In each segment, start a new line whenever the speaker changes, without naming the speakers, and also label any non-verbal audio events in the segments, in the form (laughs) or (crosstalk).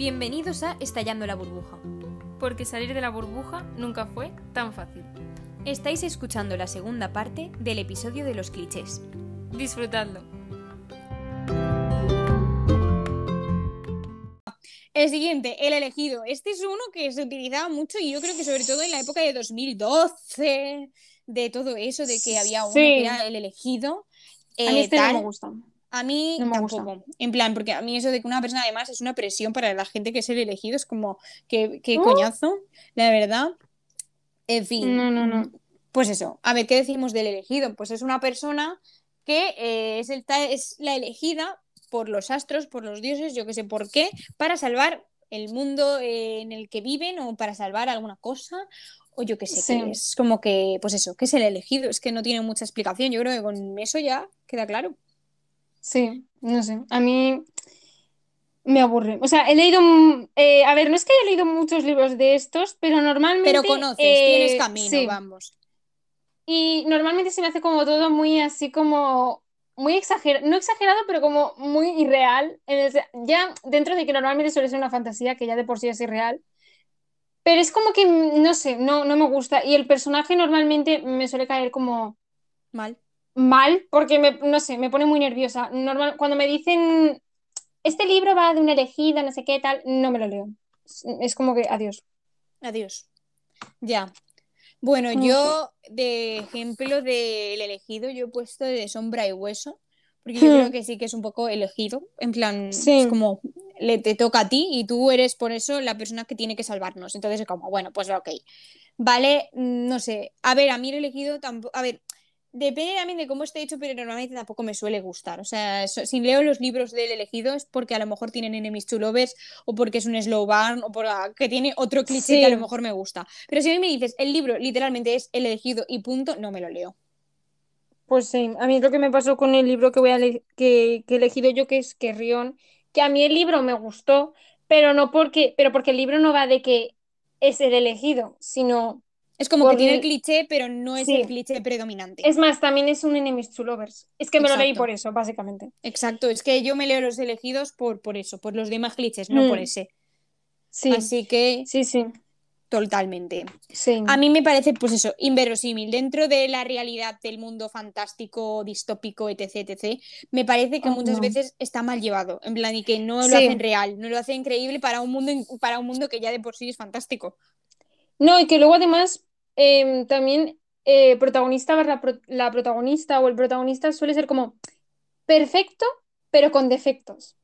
Bienvenidos a Estallando la burbuja.
Porque salir de la burbuja nunca fue tan fácil.
Estáis escuchando la segunda parte del episodio de los clichés.
Disfrutadlo.
El siguiente, el elegido. Este es uno que se utilizaba mucho y yo creo que sobre todo en la época de 2012, de todo eso, de que había uno
Sí.
que era el elegido.
a mí
eh,
este
tal.
no me gusta.
A mí
No me
tampoco. En plan, porque a mí eso de que una persona además es una presión para la gente que es el elegido es como, qué, qué coñazo, la verdad. En fin.
No, no, no.
Pues eso, a ver, ¿qué decimos del elegido? Pues es una persona que eh, es, el es la elegida por los astros, por los dioses, yo que sé por qué, para salvar el mundo eh, en el que viven o para salvar alguna cosa. O yo que sé,
Sí.
que es como que, pues eso, que es el elegido, es que no tiene mucha explicación. Yo creo que con eso ya queda claro.
Sí, no sé. A mí me aburre. O sea, he leído. eh, a ver, no es que haya leído muchos libros de estos, pero normalmente.
Pero conoces,
eh,
tienes camino,
sí.
vamos.
Y normalmente se me hace como todo muy así como. Muy exagerado, no exagerado, pero como muy irreal. Ya dentro de que normalmente suele ser una fantasía, que ya de por sí es irreal. Pero es como que, no sé, no, no me gusta. Y el personaje normalmente me suele caer como
Mal.
Mal porque me, no sé, me pone muy nerviosa. Normal, cuando me dicen este libro va de una elegida, no sé qué tal, no me lo leo. Es, es como que adiós.
Adiós. Ya. Bueno,
No
yo de ejemplo del elegido, yo he puesto de sombra y hueso, porque yo
Hmm.
creo que sí que es un poco elegido, en plan,
Sí.
es como le te toca a ti y tú eres por eso la persona que tiene que salvarnos. Entonces es como, bueno, pues ok. Vale, mm, no sé. A ver, a mí el elegido tampoco, a ver, depende también de cómo esté hecho, pero normalmente tampoco me suele gustar. O sea, so- si leo los libros del elegido es porque a lo mejor tienen enemies to lovers o porque es un slow burn o porque tiene otro cliché que a lo mejor me gusta. Pero si a mí me dices, el libro literalmente es el elegido y punto, no me lo leo.
Pues sí, a mí es lo que me pasó con el libro que voy a que, que he elegido yo, que es Querrión, que a mí el libro me gustó, pero no porque, pero porque el libro no va de que es el elegido, sino
Es como que tiene el cliché, pero no es
Sí.
el cliché predominante.
es más, también es un enemies to lovers. Es que me lo leí por eso, básicamente.
Exacto, es que yo me leo los elegidos por, por eso, por los demás clichés, no por
Mm.
ese.
Sí,
Así que
sí, sí,
totalmente.
sí.
A mí me parece, pues eso, inverosímil. Dentro de la realidad del mundo fantástico, distópico, etc., etc., me parece que
Oh,
muchas
no.
veces está mal llevado. En plan, y que no lo
Sí.
hacen real, no lo hacen creíble para un mundo, para un mundo que ya de por sí es fantástico.
No, y que luego además em, también eh, protagonista barra pro- la protagonista o el protagonista suele ser como perfecto, pero con defectos.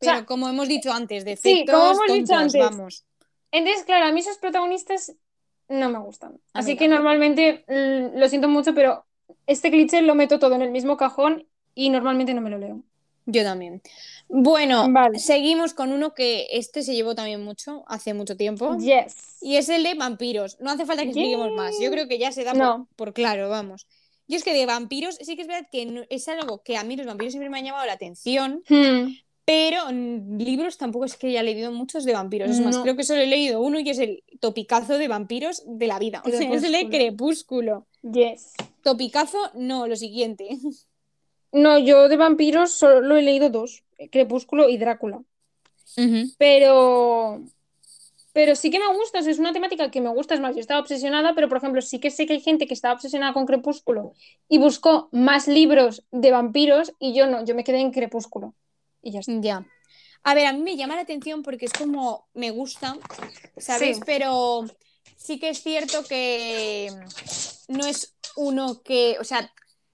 O
Pero
sea,
como hemos dicho antes,
sí,
defectos
como hemos dicho
tontos,
antes.
vamos.
Entonces, claro, a mí esos protagonistas no me gustan. Así que normalmente mm, lo siento mucho, pero este cliché lo meto todo en el mismo cajón y normalmente no me lo leo.
Yo también. Bueno,
Vale.
seguimos con uno que este se llevó también mucho, hace mucho tiempo.
Yes.
Y es el de vampiros. No hace falta que expliquemos más. Yo creo que ya se da por,
No.
por claro, vamos. Yo es que de vampiros, sí que es verdad que no- es algo que a mí los vampiros siempre me han llamado la atención,
Hmm.
pero en libros tampoco es que haya leído muchos de vampiros. Es más,
No.
creo que solo he leído uno y es el topicazo de vampiros de la vida. O sea, es el de Crepúsculo.
Yes.
Topicazo, no, lo siguiente. (laughs)
No, yo de vampiros solo he leído dos, Crepúsculo y Drácula. Pero, pero sí que me gusta, o sea, es una temática que me gusta, es más, yo estaba obsesionada, pero por ejemplo, sí que sé que hay gente que estaba obsesionada con Crepúsculo y buscó más libros de vampiros y yo no, yo me quedé en Crepúsculo. Y ya está.
Ya. A ver, a mí me llama la atención porque es como me gusta, ¿sabes?
Sí.
Pero sí que es cierto que no es uno que, o sea,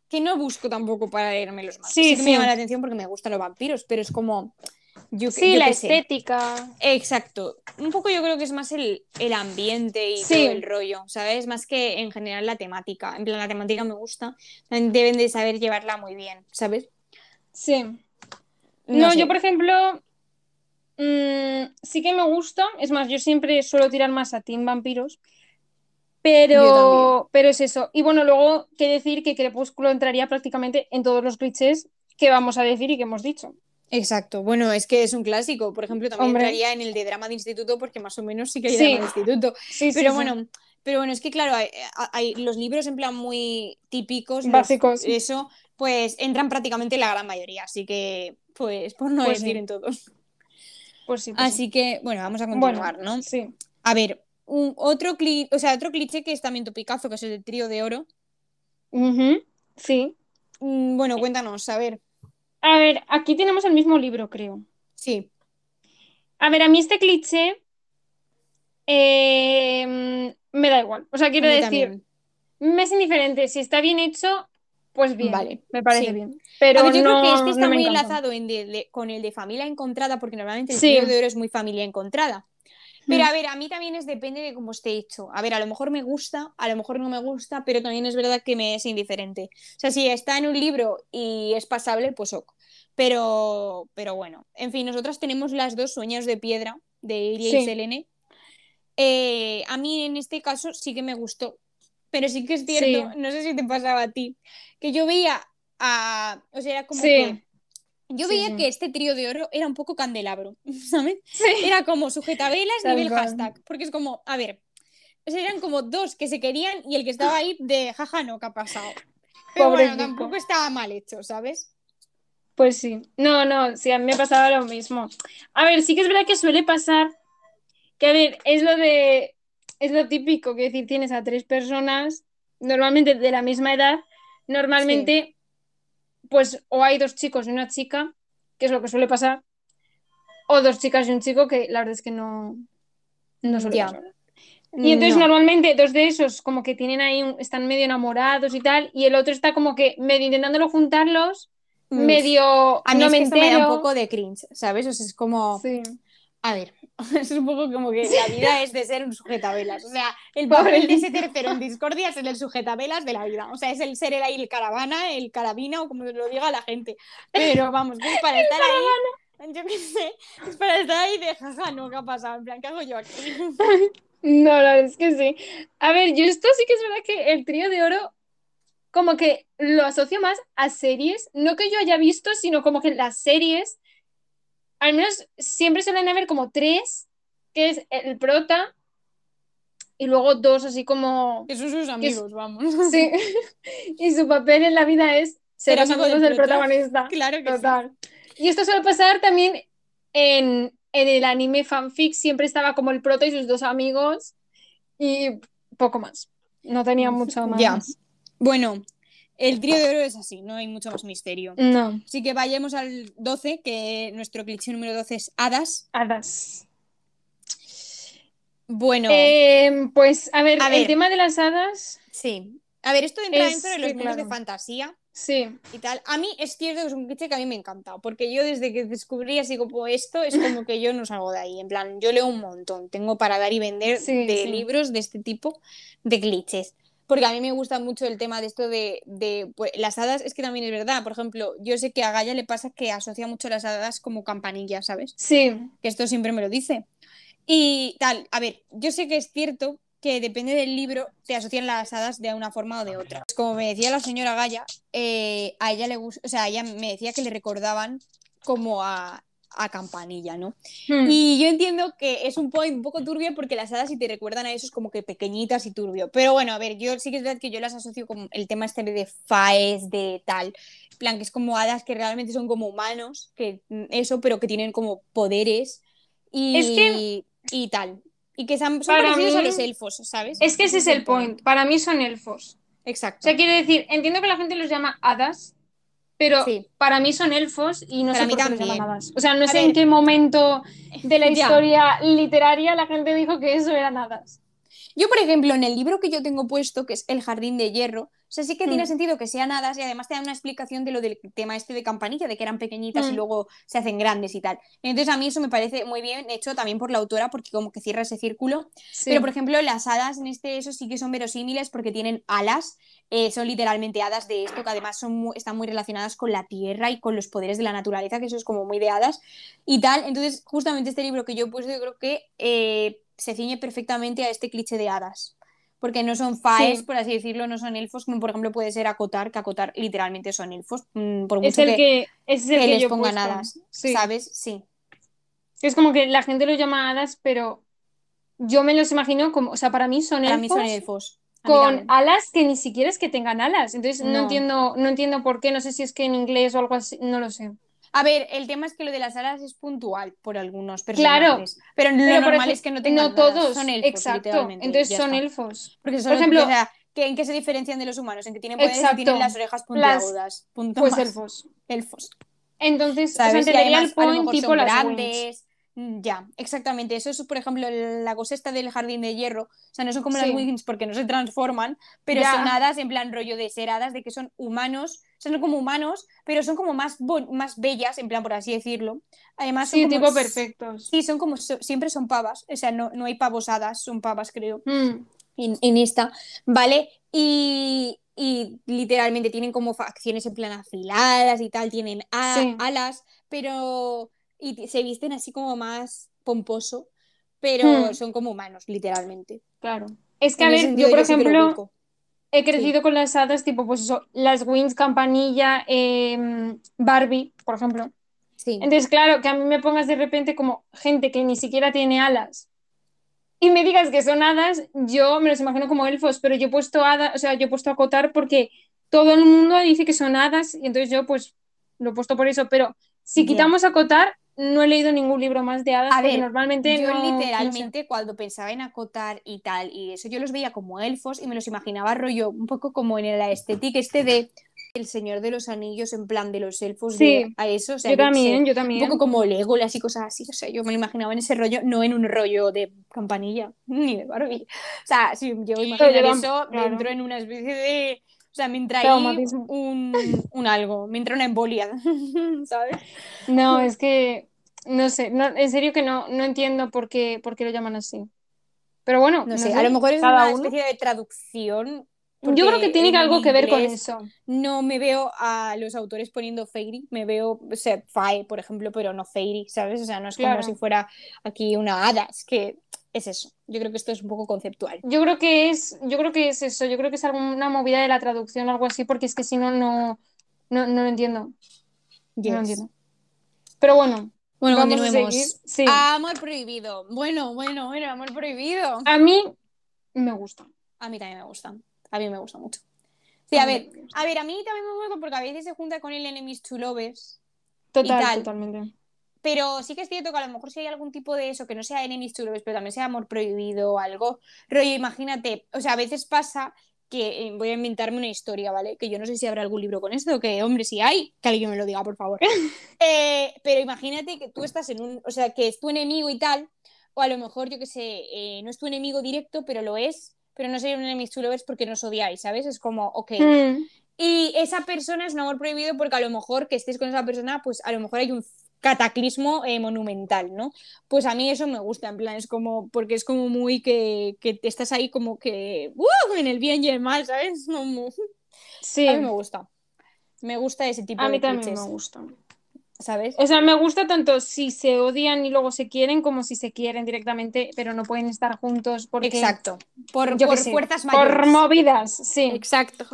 que no busco tampoco para leerme los más.
Sí,
que me
sí.
llama la atención porque me gustan los vampiros, pero es como yo,
Sí,
yo
la
sé.
estética.
Exacto. Un poco yo creo que es más el, el ambiente y
Sí.
todo el rollo, ¿sabes? Más que en general la temática. En plan, la temática me gusta. Deben de saber llevarla muy bien, ¿sabes?
Sí. No,
sé.
yo por ejemplo, mm, sí que me gusta, es más, yo siempre suelo tirar más a Team Vampiros, pero, pero es eso. Y bueno, luego que decir que Crepúsculo entraría prácticamente en todos los clichés que vamos a decir y que hemos dicho.
Exacto, bueno, es que es un clásico. Por ejemplo, también
Hombre.
entraría en el de drama de instituto, porque más o menos sí que hay
Sí.
drama de instituto.
Sí,
Pero
sí.
bueno, pero bueno, es que claro, hay, hay- los libros en plan muy típicos, los-
Básicos.
eso, pues entran prácticamente la gran mayoría, así que, pues, por no
Pues
decir en todos.
Pues pues sí.
Así que, bueno, vamos a continuar, ¿no?
Sí.
A ver, un, otro, cli- o sea, otro cliché que es también tu Picasso, que es el trío de oro.
Sí.
Mm, Bueno, cuéntanos, a ver.
A ver, aquí tenemos el mismo libro, creo.
Sí,
A ver, a mí este cliché eh, me da igual. O sea, quiero decir,
también.
me es indiferente. Si está bien hecho, pues bien.
Vale,
Me parece
sí.
bien. Pero
A ver, yo
no,
creo que este está
no
muy enlazado en de- de- con el de familia encontrada, porque normalmente el
Sí.
trío de oro es muy familia encontrada. Pero a ver, a mí también es depende de cómo esté hecho. A ver, a lo mejor me gusta, a lo mejor no me gusta, pero también es verdad que me es indiferente. O sea, si está en un libro y es pasable, pues ok. Pero, pero bueno, en fin, nosotras tenemos las dos sueños de piedra de Iria y. Selene. Eh, a mí en este caso sí que me gustó, pero sí que es cierto,
Sí.
no sé si te pasaba a ti, que yo veía a, o sea, era como
Sí.
que yo
Sí,
veía
sí.
que este trío de oro era un poco candelabro, (laughs) ¿sabes?
Sí.
Era como sujetabelas nivel
cual.
hashtag, porque es como, a ver, o sea, eran como dos que se querían y el que estaba ahí de jaja no, ¿qué ha pasado? Pero bueno, tampoco estaba mal hecho, ¿sabes?
Pues sí. No, no, sí, a mí me pasaba lo mismo. A ver, sí que es verdad que suele pasar que, a ver, es lo de, es lo típico, que decir, tienes a tres personas, normalmente de la misma edad, normalmente, pues, o hay dos chicos y una chica, que es lo que suele pasar, o dos chicas y un chico, que la verdad es que no, no suele
Ya.
pasar. Y entonces
No.
normalmente dos de esos como que tienen ahí, un- están medio enamorados y tal, y el otro está como que medio intentándolo juntarlos, medio
A mí
no
es
me
que esto me da un poco de cringe, ¿sabes? O sea, es como,
Sí.
A ver, (laughs) es un poco como que la vida es de ser un sujetavelas. O sea, el papel de ese tercero en discordia es el sujetavelas de la vida. O sea, es el ser el ahí el caravana, el carabina o como lo diga la gente. Pero vamos, que es para (laughs) estar ahí, yo qué sé, es para estar ahí de jaja, no, ¿qué ha pasado? En plan, ¿qué hago yo aquí?
No, la verdad es que sí. A ver, yo esto sí que es verdad que el trío de oro como que lo asocio más a series, no que yo haya visto, sino como que las series, al menos siempre suelen haber como tres, que es el prota, y luego dos así como...
Que son sus amigos, vamos.
Sí, (laughs) y su papel en la vida es ser los
amigo
amigos
del
del
prota.
protagonista.
Claro que sí.
Total. Y esto suele pasar también en, en el anime fanfic, siempre estaba como el prota y sus dos amigos y poco más. No tenía (laughs) mucho más.
Ya. Bueno, el trío de oro es así, no hay mucho más misterio.
No,
Así que vayamos al 12, que nuestro cliché número 12 es hadas.
hadas.
Bueno,
Eh, pues a ver,
A
el
ver.
tema de las hadas,
sí. A ver, esto entra
es
dentro de los
que,
mundos de
claro.
fantasía
sí,
y tal. A mí es cierto que es un cliché que a mí me encanta, porque yo desde que descubrí así como esto, es como que yo no salgo de ahí. En plan, yo leo un montón, tengo para dar y vender
Sí,
de
sí.
libros de este tipo de clichés. Porque a mí me gusta mucho el tema de esto de, de, pues, las hadas, es que también es verdad. Por ejemplo, yo sé que a Gaia le pasa que asocia mucho las hadas como campanillas, ¿sabes?
sí,
que esto siempre me lo dice. Y tal, a ver, yo sé que es cierto que depende del libro, te asocian las hadas de una forma o de otra. Como me decía la señora Gaya, eh, a ella le gusta, o sea, ella me decía que le recordaban como a, a Campanilla, ¿no?
Hmm.
Y yo entiendo que es un point un poco turbio porque las hadas si te recuerdan a eso es como que pequeñitas y turbio. Pero bueno, a ver, yo sí que es verdad que yo las asocio con el tema este de faes, de tal. Plan, que es como hadas que realmente son como humanos, que mm, eso, pero que tienen como poderes y,
Es que-
y tal. Y que son, son parecidos a
mí-
los elfos, ¿sabes?
Es que ese es el point. Para mí son elfos.
Exacto.
O sea, quiero decir, entiendo que la gente los llama hadas, pero
Sí.
para mí son elfos y no
Para
sé por qué
también.
O sea, no sé en qué momento de la (laughs) historia literaria la gente dijo que eso eran hadas.
Yo, por ejemplo, en el libro que yo tengo puesto, que es El Jardín de Hierro, o sea, sí que tiene
Mm.
sentido que sean hadas y además te dan una explicación de lo del tema este de campanilla, de que eran pequeñitas y
Mm.
luego se hacen grandes y tal. Entonces, a mí eso me parece muy bien hecho también por la autora, porque como que cierra ese círculo.
Sí.
Pero, por ejemplo, las hadas en este, eso sí que son verosímiles porque tienen alas, eh, son literalmente hadas de esto, que además son muy- están muy relacionadas con la tierra y con los poderes de la naturaleza, que eso es como muy de hadas y tal. Entonces, justamente este libro que yo he puesto, yo creo que eh, se ciñe perfectamente a este cliché de hadas. Porque no son faes,
Sí.
por así decirlo, no son elfos, como por ejemplo puede ser acotar, que acotar literalmente son elfos, mm, por mucho
es el
que,
es el
que
que
les pongan
puesto.
hadas,
Sí.
¿sabes? Sí.
Es como que la gente los llama hadas, pero yo me los imagino como, o sea, para mí son
Para
elfos
mí son elfos. A mí
con alas que ni siquiera es que tengan alas. Entonces no,
No.
entiendo, no entiendo por qué, no sé si es que en inglés o algo así, no lo sé.
A ver, el tema es que lo de las alas es puntual por algunos
Claro.
personajes. Pero lo
Pero, por
normal es que no tengan
no todos,
alas, Son elfos,
exacto. Entonces son
está.
elfos.
Porque son
Por ejemplo-
o sea, que ¿en qué se diferencian de los humanos? En que tienen poderes y tienen las orejas puntiagudas. Punto
Pues
más.
elfos.
Elfos.
Entonces, o sea,
¿Sabes? Y
entendería
además,
el
a lo
point
mejor
tipo
son
las
grandes. Mm, Ya, exactamente. Eso es, por ejemplo, la cosa esta del jardín de hierro. O sea, no son como
Sí.
las wings porque no se transforman, pero
Ya.
son hadas en plan rollo de ser hadas, de que son humanos. Sea, son como humanos, pero son como más, más bellas, en plan, por así decirlo. Además, son
Sí,
como-
tipo perfectos.
Sí, son como, siempre son pavas. O sea, no, no hay pavos hadas, son pavas, creo
Mm,
en, en esta, ¿vale? Y, y literalmente tienen como facciones en plan afiladas y tal, tienen a-
Sí.
alas, pero y se visten así como más pomposo, pero
Hmm.
son como humanos, literalmente.
claro. Es que,
En
a ver, yo, por ejemplo. He crecido con las hadas, tipo, pues eso, las Wings, Campanilla, em, Barbie, por ejemplo.
Sí.
Entonces, claro, que a mí me pongas de repente como gente que ni siquiera tiene alas y me digas que son hadas, yo me los imagino como elfos, pero yo he puesto hadas, o sea, yo he puesto acotar porque todo el mundo dice que son hadas y entonces yo pues lo he puesto por eso, pero si quitamos acotar, no he leído ningún libro más de hadas
A ver,
normalmente
Yo
no, no sé.
literalmente cuando pensaba en acotar y tal, y eso yo los veía como elfos y me los imaginaba rollo un poco como en la estética este de El Señor de los Anillos, en plan de los elfos
Sí.
de a eso, o sea,
Yo
sé,
también, yo
un
también.
poco como Legolas y cosas así, o sea, yo me lo imaginaba en ese rollo, no en un rollo de campanilla, (laughs) ni de Barbie. O sea, si yo imaginar
yo
eso,
claro.
dentro en una especie de... O sea, me entra ahí un, un algo, me entra una embolia, (laughs) ¿sabes?
No, es que no sé, no, en serio que no, no entiendo por qué, por qué lo llaman así. Pero bueno,
No sé, a lo mejor es
cada
una
uno.
especie de traducción.
Yo creo que tiene
en
algo que ver con eso.
No me veo a los autores poniendo Fairy, me veo, o sea, Fae, por ejemplo, pero no Fairy, ¿sabes? O sea, no es
Claro.
como si fuera aquí una hada, es que es eso. Yo creo que esto es un poco conceptual.
Yo creo que es, yo creo que es eso, yo creo que es alguna movida de la traducción o algo así, porque es que si no, no, no, no lo entiendo. No lo entiendo. Pero bueno,
Bueno,
vamos a
continuemos.
seguir. Sí.
Amor prohibido. Bueno, bueno, bueno, amor prohibido.
A mí me gusta.
A mí también me gusta. A mí me gusta mucho. Sí, a ver, a ver, a mí también me gusta porque a veces se junta con el Enemies to Lovers.
Total,
y tal.
totalmente.
Pero sí que es cierto que a lo mejor si hay algún tipo de eso, que no sea enemies to lovers, pero también sea amor prohibido o algo, rollo, imagínate, o sea, a veces pasa que eh, voy a inventarme una historia, ¿vale? Que yo no sé si habrá algún libro con esto, que hombre, si hay, que alguien me lo diga, por favor. (laughs) Eh, pero imagínate que tú estás en un, o sea, que es tu enemigo y tal, o a lo mejor, yo que sé, eh, no es tu enemigo directo, pero lo es, pero no sería un enemies to lovers porque no os odiáis, ¿sabes? Es como, ok.
Mm,
Y esa persona es un amor prohibido porque a lo mejor que estés con esa persona, pues a lo mejor hay un cataclismo eh, monumental, ¿no? Pues a mí eso me gusta, en plan, es como, porque es como muy que, que te estás ahí como que, ¡uh! en el bien y el mal, ¿sabes? (laughs) Como-
sí,
A mí me gusta. Me gusta ese tipo
a
de
mí también
clichés,
me gusta.
¿sabes?
O sea, me gusta tanto si se odian y luego se quieren, como si se quieren directamente, pero no pueden estar juntos porque
Exacto. Por, por fuerzas
por
mayores.
movidas, sí.
Exacto.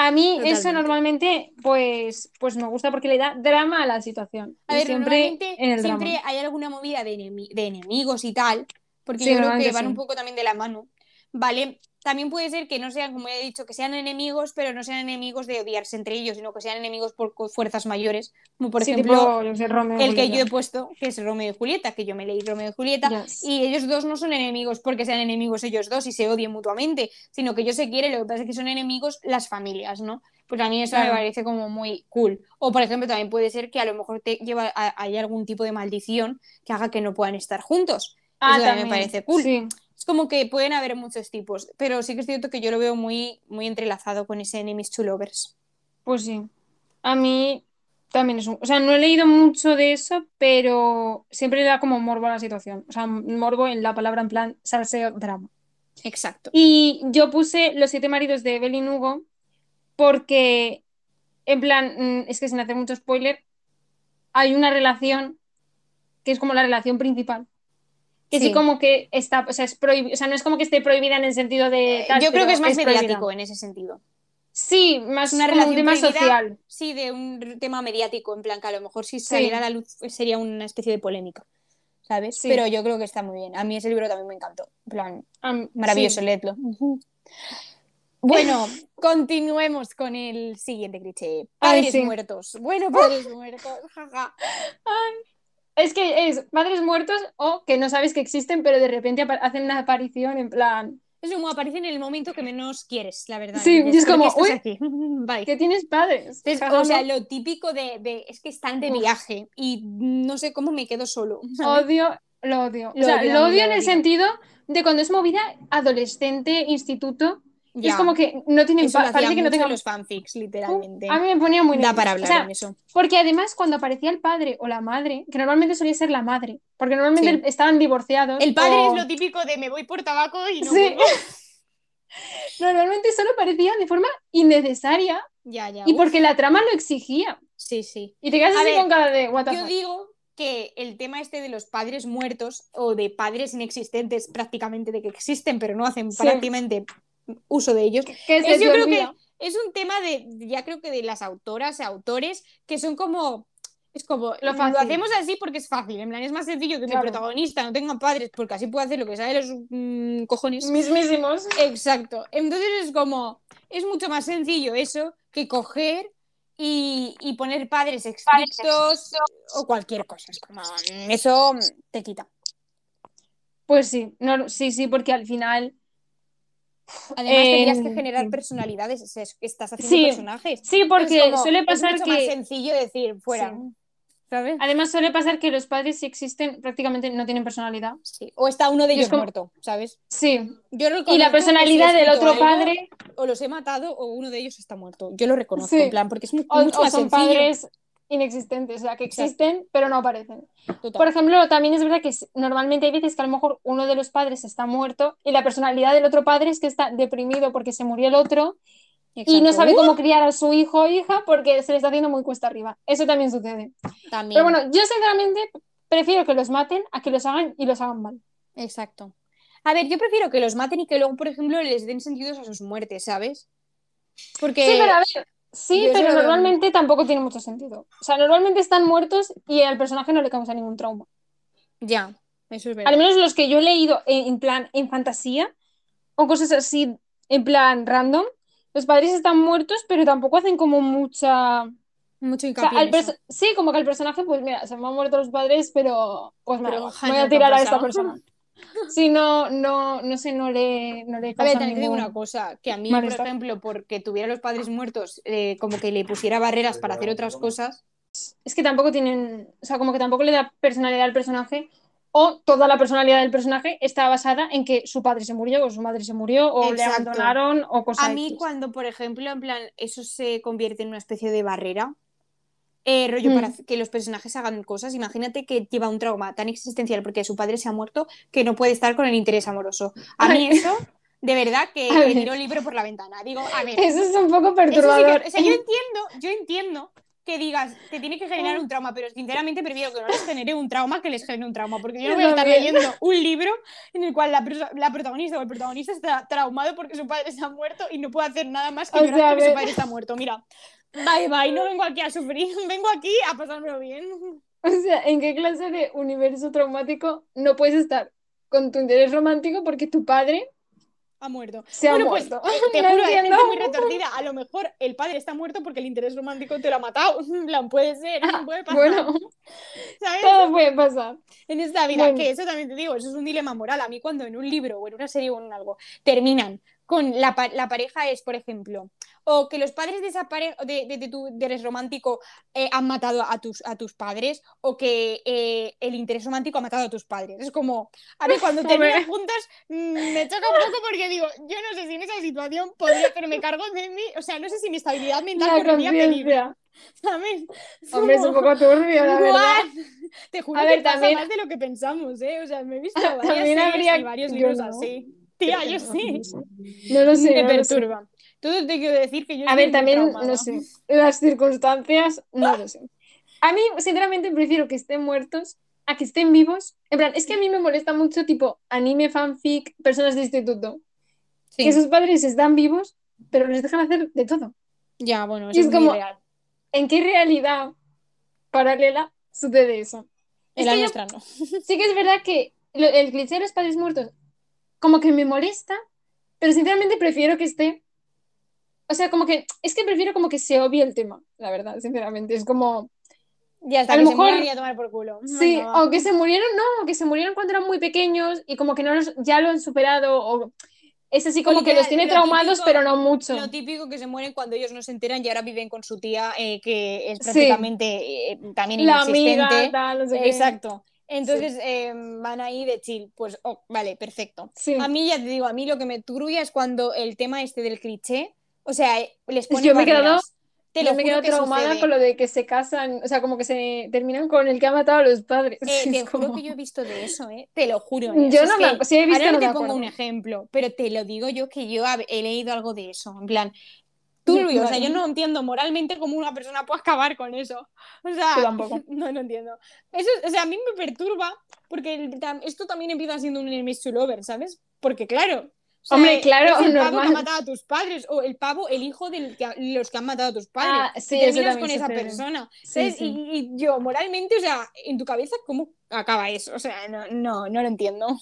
A mí eso normalmente, pues, pues me gusta porque le da drama a la situación.
A ver,
siempre
normalmente
en el
siempre
drama.
hay alguna movida de, enemi- de enemigos y tal, porque
Sí,
yo creo que van
sí.
un poco también de la mano, ¿vale? También puede ser que no sean, como he dicho, que sean enemigos, pero no sean enemigos de odiarse entre ellos, sino que sean enemigos por fuerzas mayores, como por
Sí,
ejemplo el que yo he puesto, que es Romeo y Julieta, que yo me leí Romeo y Julieta,
Yes.
y ellos dos no son enemigos porque sean enemigos ellos dos y se odien mutuamente, sino que ellos se quieren, lo que pasa es que son enemigos las familias, ¿no? Pues a mí eso me
Claro.
parece como muy cool. O por ejemplo, también puede ser que a lo mejor te lleva a, hay algún tipo de maldición que haga que no puedan estar juntos.
Ah,
eso también me parece cool.
Sí,
Es como que pueden haber muchos tipos, pero sí que es cierto que yo lo veo muy, muy entrelazado con ese enemies to lovers.
pues sí. A mí también es un... O sea, no he leído mucho de eso, pero siempre le da como morbo a la situación. O sea, morbo en la palabra en plan salseo, drama.
Exacto.
Y yo puse Los siete maridos de Evelyn Hugo porque, en plan, mm, es que sin hacer mucho spoiler, hay una relación que es como la relación principal. Que sí,
Sí.
como que está, o sea, es prohibi- o sea, no es como que esté prohibida en el sentido de tal,
Eh, yo creo que es más mediático en ese sentido.
Sí, más
una relación
un tema
prohibida.
social.
Sí, de un tema mediático, en plan que a lo mejor si saliera a la luz pues, sería una especie de polémica, ¿sabes?
Sí.
Pero yo creo que está muy bien. A mí ese libro también me encantó. En plan, maravilloso, leedlo. Bueno, (laughs) continuemos con el siguiente cliché. Padres muertos. Bueno, padres muertos. jaja. (laughs)
Es que es padres muertos o que no sabes que existen, pero de repente hacen una aparición en plan,
Es como aparece en el momento que menos quieres, la verdad.
Sí, y es
"¿Por qué
como,
estás
uy".
aquí? (laughs) Bye.
que tienes padres.
O sea, lo típico de, de- es que están de viaje y no sé cómo me quedo solo. (laughs) ¿sabes?
Odio, lo odio.
Lo
o sea,
odio,
lo odio en el sentido de cuando es movida adolescente, instituto, Es como que no tienen parece que no tengan
los fanfics, literalmente.
A mí me ponía muy
Da
nerviosa.
para
O
hablar
sea,
en eso.
Porque además cuando aparecía el padre o la madre, que normalmente solía ser la madre, porque normalmente
Sí.
estaban divorciados.
El padre
o-
es lo típico de me voy por tabaco y no
Sí. (laughs) Normalmente solo aparecía de forma innecesaria
Ya, ya.
y
uf.
porque la trama lo exigía.
Sí, sí.
Y te quedas
A
así
ver,
con cara de what the
Yo
fuck.
digo que el tema este de los padres muertos o de padres inexistentes prácticamente, de que existen pero no hacen
Sí.
prácticamente uso de ellos,
Que se
es, yo creo que es un tema de, ya creo que de las autoras y autores que son como, es como,
Lo
hacemos así porque es fácil, en plan es más sencillo que
Claro.
mi protagonista no tenga padres porque así puede hacer lo que sabe de los mm, cojones.
Mismísimos.
Exacto. Entonces es como, es mucho más sencillo eso que coger y, y poner padres estrictos o cualquier cosa. Es como, mm, eso te quita.
Pues sí, no, sí, sí, porque al final.
Además, tendrías que
Eh,
generar
sí.
personalidades, es- es- estás haciendo
Sí,
personajes.
Sí, porque
Es como-
suele
es
pasar
mucho más
que.
sencillo decir fuera.
Sí.
¿Sabes?
Además, suele pasar que los padres, si existen, prácticamente no tienen personalidad.
Sí. O está uno de
Y es
ellos
como-
muerto, ¿sabes?
Sí.
Yo
Y
reconozco
la personalidad del otro
algo,
padre,
O los he matado o uno de ellos está muerto. Yo lo reconozco,
Sí.
en plan, porque es
o,
mucho
o
más
son
sencillo.
padres inexistentes, o sea, que
Exacto.
existen, pero no aparecen.
Total.
Por ejemplo, también es verdad que normalmente hay veces que a lo mejor uno de los padres está muerto y la personalidad del otro padre es que está deprimido porque se murió el otro y no sabe
¡Uh!
cómo criar a su hijo o hija porque se le está haciendo muy cuesta arriba. Eso también sucede.
También.
Pero bueno, yo sinceramente prefiero que los maten a que los hagan y los hagan mal.
Exacto. A ver, yo prefiero que los maten y que luego, por ejemplo, les den sentidos a sus muertes, ¿sabes? Porque
Sí, pero a ver, sí, pero
lo
normalmente tampoco tiene mucho sentido. O sea, normalmente están muertos y al personaje no le causa ningún trauma.
ya, eso es verdad.
Al menos los que yo he leído en, en plan en fantasía o cosas así en plan random, los padres están muertos, pero tampoco hacen como mucha...
Mucho
O sea,
hincapié eso.
sí, como que al personaje, pues mira, se me han muerto los padres, pero pues me
Pero,
voy a
¿qué ha
tirar a esta persona. Sí, no, no, no sé, no le, no le
A ver, también te digo
ningún-
una cosa, que a mí,
malestar.
por ejemplo, porque tuviera los padres muertos, eh, como que le pusiera barreras para hacer otras cosas.
Es que tampoco tienen, o sea, como que tampoco le da personalidad al personaje, o toda la personalidad del personaje está basada en que su padre se murió, o su madre se murió, o le abandonaron, o cosas
A mí, cuando, por ejemplo, en plan, eso se convierte en una especie de barrera, eh, rollo
Mm.
para que los personajes hagan cosas. Imagínate que lleva un trauma tan existencial porque su padre se ha muerto que no puede estar con el interés amoroso. A mí eso, de verdad, que (laughs) me tiro el libro por la ventana. Digo, a ver,
Eso es un poco
Eso sí que-
perturbador.
o sea, yo entiendo, yo entiendo que digas, te tiene que generar un trauma, pero sinceramente prefiero que no les genere un trauma que les genere un trauma, porque yo no voy a estar leyendo un libro en el cual la, la protagonista o el protagonista está traumado porque su padre se ha muerto y no puede hacer nada más que
O
llorar
sea, a
porque su padre está muerto. Mira, bye bye, no vengo aquí a sufrir, (laughs) vengo aquí a pasármelo bien.
O sea, ¿en qué clase de universo traumático no puedes estar con tu interés romántico porque tu padre
Ha muerto.
se ha
bueno, pues
muerto?
te (laughs) juro, hay gente muy retorcida. A lo mejor el padre está muerto porque el interés romántico te lo ha matado. (laughs) Plan, puede ser, puede pasar.
Bueno,
¿sabes?
todo puede pasar.
en esta vida,
Bueno.
que eso también te digo, eso es un dilema moral. A mí cuando en un libro o en una serie o en algo terminan con la, pa- la pareja es, por ejemplo, o que los padres de de, de, de tu interés romántico eh, han matado a tus, a tus padres, o que eh, el interés romántico ha matado a tus padres. Es como, a ver, cuando terminan juntas mm, me choca un poco porque digo, yo no sé si en esa situación podría hacerme cargo de mí, o sea, no sé si mi estabilidad mental
La
correría peligro. ¿sabes?
Hombre, es un poco turbio, la verdad.
Te juro
A
que
ver,
pasa
también-
más de lo que pensamos, ¿eh? O sea, me he visto (laughs) varias
También habría-
y varios libros
no.
así. Tía, yo (laughs) sí.
No lo sé, (laughs)
me
no lo sé.
Todo te quiero decir que yo
A ver, también,
traumada.
no sé, las circunstancias, no lo sé. A mí, sinceramente, prefiero que estén muertos a que estén vivos. En plan, es que a mí me molesta mucho, tipo, anime, fanfic, personas de instituto.
Sí.
Que sus padres están vivos, pero les dejan hacer de todo.
Ya, bueno,
Y es
es, muy
como-
real.
¿En qué realidad paralela sucede eso?
En
Es
la
yo-
nuestra no. (laughs)
sí que es verdad que lo- el cliché de los padres muertos como que me molesta, pero sinceramente prefiero que esté o sea, como que, es que prefiero como que se obvie el tema, la verdad, sinceramente. Es como,
Ya está,
A
que
lo
se
mejor-
y a tomar por culo.
sí,
va.
o que se murieron, no, que se murieron cuando eran muy pequeños y como que no los, ya lo han superado, o es así como que los tiene
lo
traumados,
típico-
pero no mucho.
Lo típico que se mueren cuando ellos no se enteran y ahora viven con su tía, eh, que es
Sí.
prácticamente eh, también
La amiga,
inexistente.
tal, no sé qué.
Exacto. Entonces eh, van ahí de chill. Pues, oh, vale, perfecto.
Sí.
A mí ya te digo, a mí lo que me turbia es cuando el tema este del cliché, o sea, eh, les ponen
Yo me he quedado-.
Te
Yo
lo
me
juro
quedo
que
traumada
sucede.
con lo de que se casan, o sea, como que se terminan con el que ha matado a los padres.
Eh, te juro
como-
que yo he visto de eso, ¿eh? Te lo juro. ¿eh?
Yo
O sea,
no me sí he visto,
ahora
no
no te pongo un ejemplo, pero te lo digo yo que yo he leído algo de eso. En plan, turbio. O sea, yo no entiendo moralmente cómo una persona puede acabar con eso. O sea,
Yo tampoco. (laughs)
no lo entiendo. Eso, o sea, a mí me perturba porque el- esto también empieza siendo un enemies to lover, ¿sabes? Porque claro. Sea,
Hombre, claro,
es el pavo que ha matado a tus padres o el pavo, el hijo de los que han matado a tus padres.
Ah, sí,
y terminas con esa persona.
Sí.
Y, y yo, moralmente, o sea, en tu cabeza, ¿cómo acaba eso? O sea, no, no, no lo entiendo.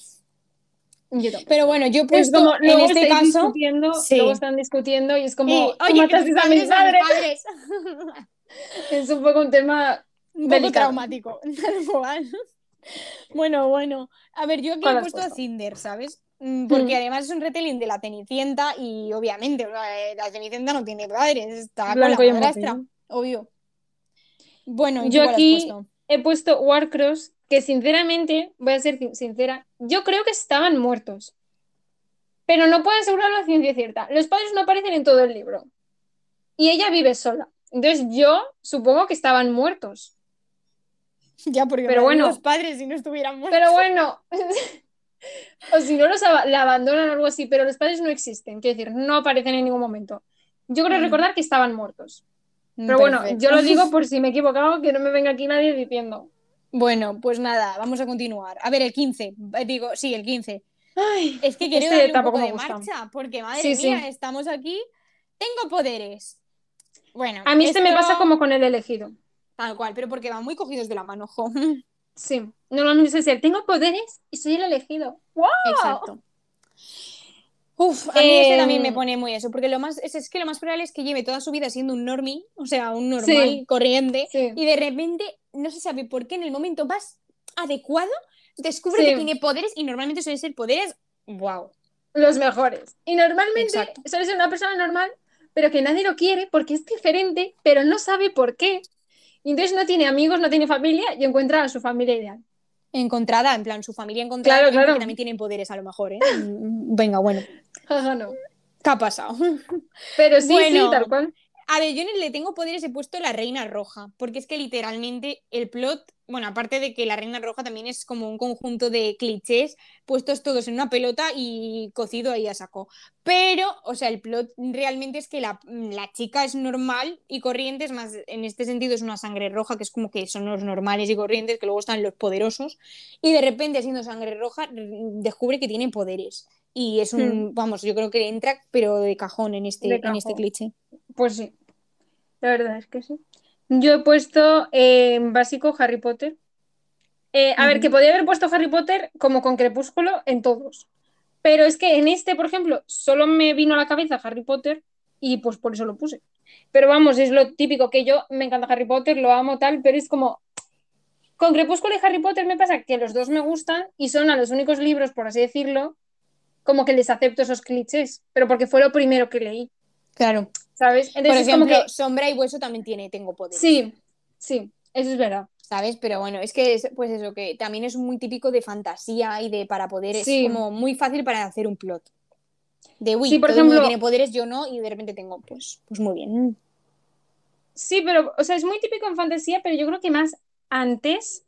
Yo.
Pero bueno, yo he
Es
puesto
como,
en este caso.
discutiendo, luego están discutiendo y es como,
y, oye,
mataste a mis
padres. (laughs)
Es un poco un tema
un poco traumático. (laughs) bueno, bueno. A ver, yo aquí
¿Cuál
he puesto a
puesto?
Cinder, ¿sabes? Mm, Porque
Mm.
además es un retelling de la Cenicienta y obviamente, o sea, eh, la Cenicienta no tiene padres, está
blanco
con la madrastra, obvio. Bueno, ¿y tú
Yo aquí-
puesto?
He puesto Warcross, que sinceramente, voy a ser sin- sincera, yo creo que estaban muertos. Pero no puedo asegurarlo a ciencia cierta. Los padres no aparecen en todo el libro. Y ella vive sola. Entonces yo supongo que estaban muertos. (laughs)
Ya, porque
pero bueno.
los padres si no estuvieran muertos.
Pero bueno, (laughs) o si no los aba- la abandonan o algo así, pero los padres no existen, quiero decir, no aparecen en ningún momento. Yo creo
Mm.
recordar que estaban muertos. Pero bueno,
Perfecto.
yo lo digo por (laughs) si me he equivocado, que no me venga aquí nadie diciendo.
Bueno, pues nada, vamos a continuar. A ver, el 15. eh, Digo, sí, el 15.
Ay,
Es que quiero
Este
darle un poco
me
de marcha, porque madre
Sí, sí.
mía, estamos aquí. Tengo poderes. Bueno,
a mí se me
esto-
pasa como con el elegido.
Tal cual, pero porque van muy cogidos de la mano, jo. (laughs)
Sí, normalmente suele ser, tengo poderes y soy el elegido. ¡Wow!
Exacto. Uf, a mí
Em,
también me pone muy eso, porque lo más es, es que lo más probable es que lleve toda su vida siendo un normie, o sea, un normal,
Sí.
corriente,
Sí.
y de repente no se sabe por qué en el momento más adecuado descubre
Sí.
que tiene poderes y normalmente suelen ser poderes, wow.
Los mejores. Y normalmente
Exacto.
suele ser una persona normal, pero que nadie lo quiere porque es diferente, pero no sabe por qué. Y entonces no tiene amigos, no tiene familia y encuentra a su familia ideal.
Encontrada, en plan, su familia encontrada,
Claro, claro.
también tienen poderes a lo mejor, ¿eh? Mm, Venga, bueno, (laughs)
no.
¿qué ha pasado? (laughs)
Pero sí,
Bueno.
sí, tal cual.
A ver, yo en el le tengo poderes he puesto la reina roja, porque es que literalmente el plot, bueno, aparte de que la reina roja también es como un conjunto de clichés puestos todos en una pelota y cocido ahí a saco. Pero, o sea, el plot realmente es que la, la chica es normal y corriente, es más, en este sentido es una sangre roja, que es como que son los normales y corrientes, que luego están los poderosos, y de repente, siendo sangre roja, descubre que tiene poderes. Y es un, vamos, yo creo que entra, pero de cajón en este,
De
en este
cajón.
cliché.
Pues sí. La verdad es que sí. Yo he puesto eh, en básico Harry Potter. Eh, a ver, que podría haber puesto Harry Potter como con Crepúsculo en todos. Pero es que en este, por ejemplo, solo me vino a la cabeza Harry Potter y pues por eso lo puse. Pero vamos, es lo típico que yo me encanta Harry Potter, lo amo tal, pero es como con Crepúsculo y Harry Potter me pasa que los dos me gustan y son a los únicos libros, por así decirlo, como que les acepto esos clichés, pero porque fue lo primero que leí,
Claro.
¿Sabes?
Por
Entonces es
ejemplo,
como que
Sombra y Hueso también tiene Tengo Poder.
Sí, sí, eso es verdad.
¿Sabes? Pero bueno, es que es, pues eso, que también es muy típico de fantasía y de para poder,
Sí.
es como muy fácil para hacer un plot. De uy,
Sí, por
todo el mundo
ejemplo-
tiene poderes, yo no, y de repente tengo, pues, pues muy bien.
Sí, pero, o sea, es muy típico en fantasía, pero yo creo que más antes.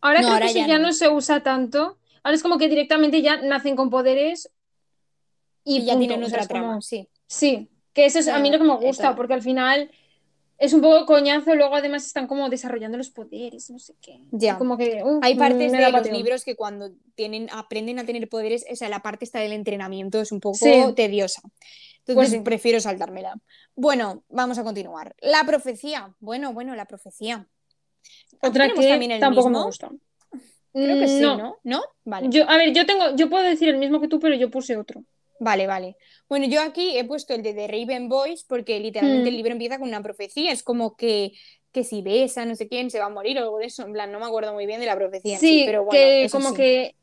Ahora
No,
creo
ahora
que
ya
ya
no.
no se usa tanto. Ahora es como que directamente ya nacen con poderes y,
Y ya
punto.
tienen
O sea,
otra
como-
trama, sí.
Sí, que eso es a mí lo que me gusta, porque al final es un poco coñazo, luego además están como desarrollando los poderes, no sé qué.
Ya.
Como que, uf,
Hay partes
me
de los libros que cuando tienen, aprenden a tener poderes, o sea, la parte está del entrenamiento es un poco
Sí.
tediosa. Entonces
Pues sí.
prefiero saltármela. Bueno, vamos a continuar. La profecía. Bueno, bueno, la profecía. ¿Aquí
Otra que
también el
tampoco
mismo?
me gusta.
Creo que sí,
No.
¿no? ¿No? Vale.
Yo, a ver, yo tengo, yo puedo decir el mismo que tú, pero yo puse otro.
Vale, vale. Bueno, yo aquí he puesto el de The Raven Boys porque literalmente
Mm.
el libro empieza con una profecía. Es como que, que si besa no sé quién se va a morir o algo de eso. En plan, no me acuerdo muy bien de la profecía.
Sí,
pero bueno,
que como
sí.
que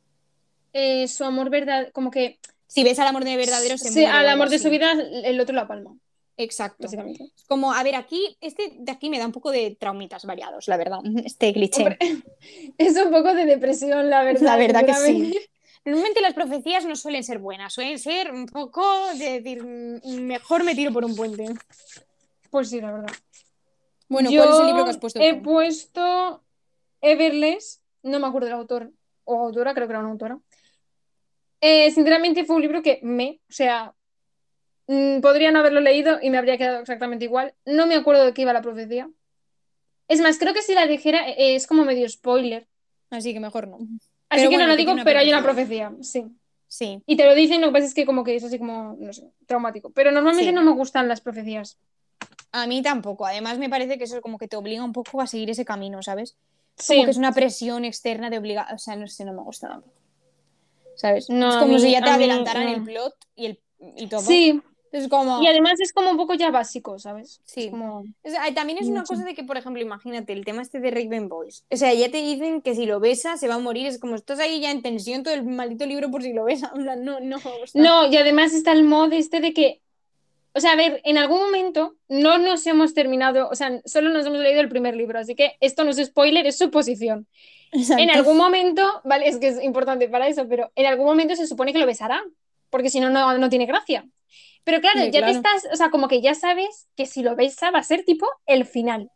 eh, su amor verdad, como que
Si ves al amor de verdadero, se
sí,
muere.
al amor de su vida el otro la palma,
Exacto.
básicamente.
Como, a ver, aquí, este de aquí me da un poco de traumitas variados, la verdad. (laughs) Este cliché.
Hombre, (laughs) es un poco de depresión, la (laughs) verdad.
La verdad que sí. Normalmente las profecías no suelen ser buenas, suelen ser un poco de decir, "Mm, mejor me tiro por un puente.
Pues sí, la verdad.
Bueno,
Yo
¿cuál es el libro que has puesto
He
tú?
puesto Everless, no me acuerdo del autor o autora, creo que era una autora. Eh, sinceramente fue un libro que me, o sea, mm, podría no haberlo leído y me habría quedado exactamente igual. No me acuerdo de qué iba la profecía. Es más, creo que si la dijera eh, es como medio spoiler.
Así que mejor no.
Así
Pero
que
bueno,
no lo digo, pero hay una
profecía.
sí.
Sí.
Y te lo dicen, lo que pasa es que como que es así como, no sé, traumático. Pero normalmente
Sí.
no me gustan las profecías.
A mí tampoco. Además, me parece que eso como que te obliga un poco a seguir ese camino, ¿sabes?
Sí.
Como que es una presión externa de obligar. O sea, no sé, no me gusta tampoco. ¿Sabes?
No,
es como
mí-
si ya te
mí
adelantaran
no.
el plot y, el, y todo.
Sí,
Es como.
y además es como un poco ya básico, ¿sabes?
Sí.
Es como...
O sea, también es una cosa de que, por ejemplo, imagínate el tema este de Raven Boys. O sea, ya te dicen que si lo besas se va a morir. Es como estás ahí ya en tensión todo el maldito libro por si lo besas. (laughs) En plan, no, no.
No, y además está el mod este de que, o sea, a ver, en algún momento no nos hemos terminado, o sea, solo nos hemos leído el primer libro, así que esto no es spoiler, es suposición.
Exacto.
En algún momento, vale, es que es importante para eso, pero en algún momento se supone que lo besará, porque si no, no, no tiene gracia. Pero claro,
Sí,
ya
claro.
te estás, o sea, como que ya sabes que si lo besa va a ser tipo el final.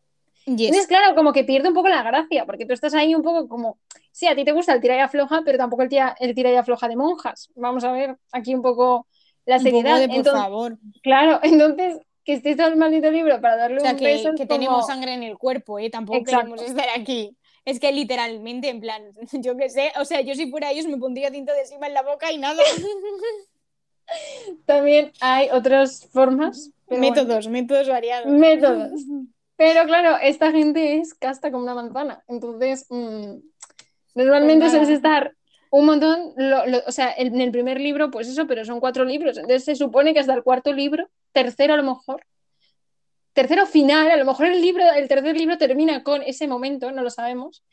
Yes.
Entonces, claro, como que pierde un poco la gracia, porque tú estás ahí un poco como, sí, a ti te gusta el tira y afloja, pero tampoco el tira, el tira y afloja de monjas. Vamos a ver aquí un poco la
Un poco
seriedad.
de, por
Entonces,
favor.
claro, (laughs) entonces que estés todo el maldito libro para darle
O sea,
un
que,
beso es
que
como-
tenemos sangre en el cuerpo, ¿eh? Tampoco
Exacto.
queremos estar aquí. Es que literalmente, en plan, (laughs) yo qué sé, o sea, yo si fuera ellos me pondría tinta de cima en la boca y nada. (laughs)
También hay otras formas. bueno.
métodos, métodos variados.
Métodos. Pero claro, esta gente es casta como una manzana. Entonces, mm, normalmente
Pues
sueles estar un montón, lo- lo- o sea, en el primer libro, pues eso, pero son cuatro libros. Entonces se supone que hasta el cuarto libro, tercero a lo mejor, tercero final, a lo mejor el libro, el tercer libro termina con ese momento, no lo sabemos.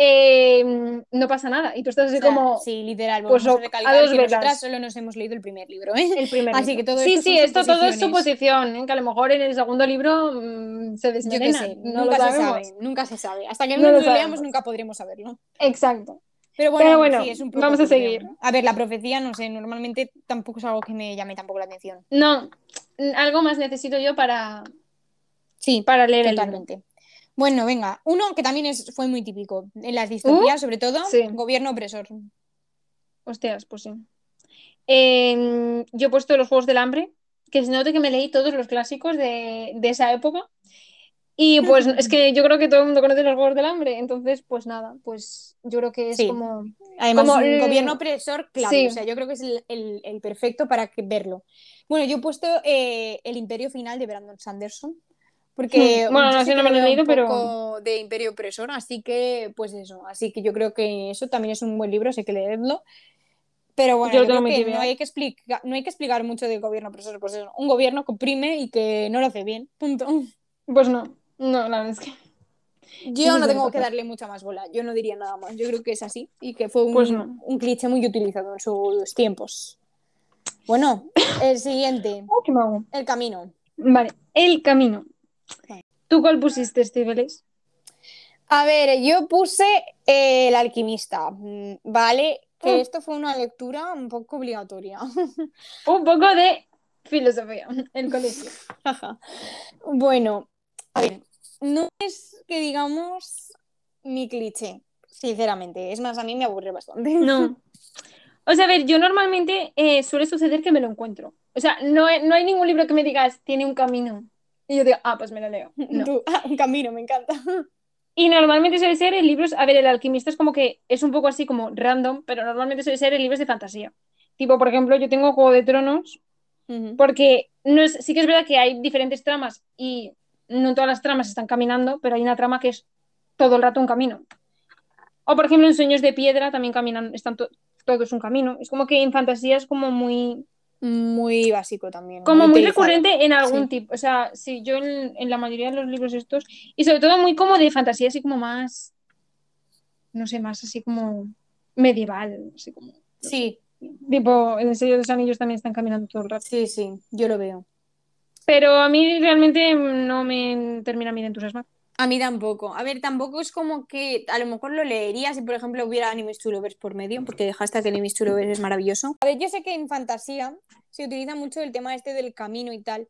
Eh, no pasa nada. Y tú estás así
O sea,
como
sí, literal,
pues,
vamos a
dos
que nosotras solo nos hemos leído el primer libro, ¿eh?
el primer
Así
libro.
que todo
sí,
esto
sí, esto todo es suposición, ¿eh? que a lo mejor en el segundo libro mm, se
Yo sé,
no
nunca
lo
se sabe, nunca se sabe. Hasta que
No
no,
lo
leamos nunca podremos saberlo.
Exacto.
Pero bueno,
Pero bueno,
sí, es un poco
vamos a seguir.
A ver, la profecía, no sé, normalmente tampoco es algo que me llame tampoco la atención.
No, algo más necesito yo para,
Sí,
para leer el libro.
Bueno, venga, uno que también es, fue muy típico en las distopías, sobre todo,
sí.
gobierno opresor.
Hostias, pues sí. Eh, yo he puesto los Juegos del Hambre, que se note que me leí todos los clásicos de, de esa época. Y pues (laughs) es que yo creo que todo el mundo conoce los Juegos del Hambre, entonces pues nada, pues yo creo que es
Sí.
como...
Además,
Como
un
el-
gobierno opresor, claro.
Sí.
O sea, yo creo que es el, el- el perfecto para que- verlo. Bueno, yo he puesto eh, El Imperio Final de Brandon Sanderson. Porque.
Bueno, no
sé
no me lo he leído,
un
pero-
poco de Imperio Opresor, así que, pues eso. Así que yo creo que eso también es un buen libro, sé que leerlo. Pero bueno,
Yo
yo, creo que no hay que, explicar, no hay que explicar mucho del gobierno opresor. Pues eso, un gobierno que oprime y que no lo hace bien. Punto.
Pues no, no, la verdad es que...
Yo no tengo que darle mucha más bola. Yo no diría nada más. Yo creo que es así y que fue un,
Pues no.
un cliché muy utilizado en sus tiempos. Bueno, el siguiente, (laughs) el camino.
Vale, El Camino. ¿Tú cuál pusiste, Estibeles?
A ver, yo puse eh, El alquimista, mm, ¿vale? Que
Mm.
esto fue una lectura un poco obligatoria. (laughs)
Un poco de filosofía, el colegio.
bueno, a ver, no es que digamos mi cliché, sinceramente. Es más, a mí me aburre bastante.
No. (laughs) O sea, a ver, yo normalmente eh, suele suceder que me lo encuentro. O sea, no, no hay ningún libro que me digas, tiene un camino. Y yo digo, ah, pues me lo leo. (laughs) No.
Tú, ah, un camino, me encanta. (laughs)
Y normalmente suele ser en libros, a ver, el alquimista es como que es un poco así como random, pero normalmente suele ser en libros de fantasía. Tipo, por ejemplo, yo tengo Juego de Tronos, porque no es, sí que es verdad que hay diferentes tramas y no todas las tramas están caminando, pero hay una trama que es todo el rato un camino. O por ejemplo en Sueños de Piedra también caminan, están to- todos un camino. Es como que en fantasía es como muy
muy básico también.
como muy recurrente en algún
Sí.
tipo. O sea, sí, yo en, en la mayoría de los libros estos, y sobre todo muy como de fantasía, así como más, no sé, más así como medieval, así como,
Sí,
tipo, en el Señor de los Anillos también están caminando todo el rato.
sí, sí, yo lo veo.
Pero a mí realmente no me termina a mí de entusiasmar.
A mí tampoco. A ver, tampoco es como que a lo mejor lo leería si, por ejemplo, hubiera Enemies to Lovers por medio, porque dejaste que Enemies to Lovers es maravilloso. A ver, yo sé que en fantasía se utiliza mucho el tema este del camino y tal.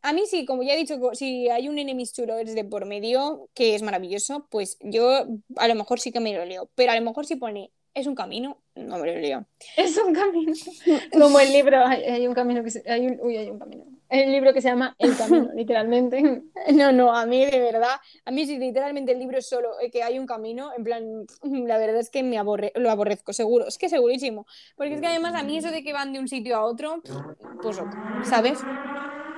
A mí sí, como ya he dicho, si hay un Enemies to Lovers de por medio, que es maravilloso, pues yo a lo mejor sí que me lo leo. Pero a lo mejor si pone es un camino, no me lo leo.
Es un camino. (laughs) Como el libro, hay, hay un camino que se, hay un, uy, hay un camino. Un libro que se llama El Camino, (laughs) literalmente.
No, no, a mí de verdad, a mí si literalmente el libro es solo eh, que hay un camino, en plan, (laughs) la verdad es que me aborre, lo aborrezco, seguro, es que segurísimo, porque es que además a mí eso de que van de un sitio a otro, pues ¿sabes?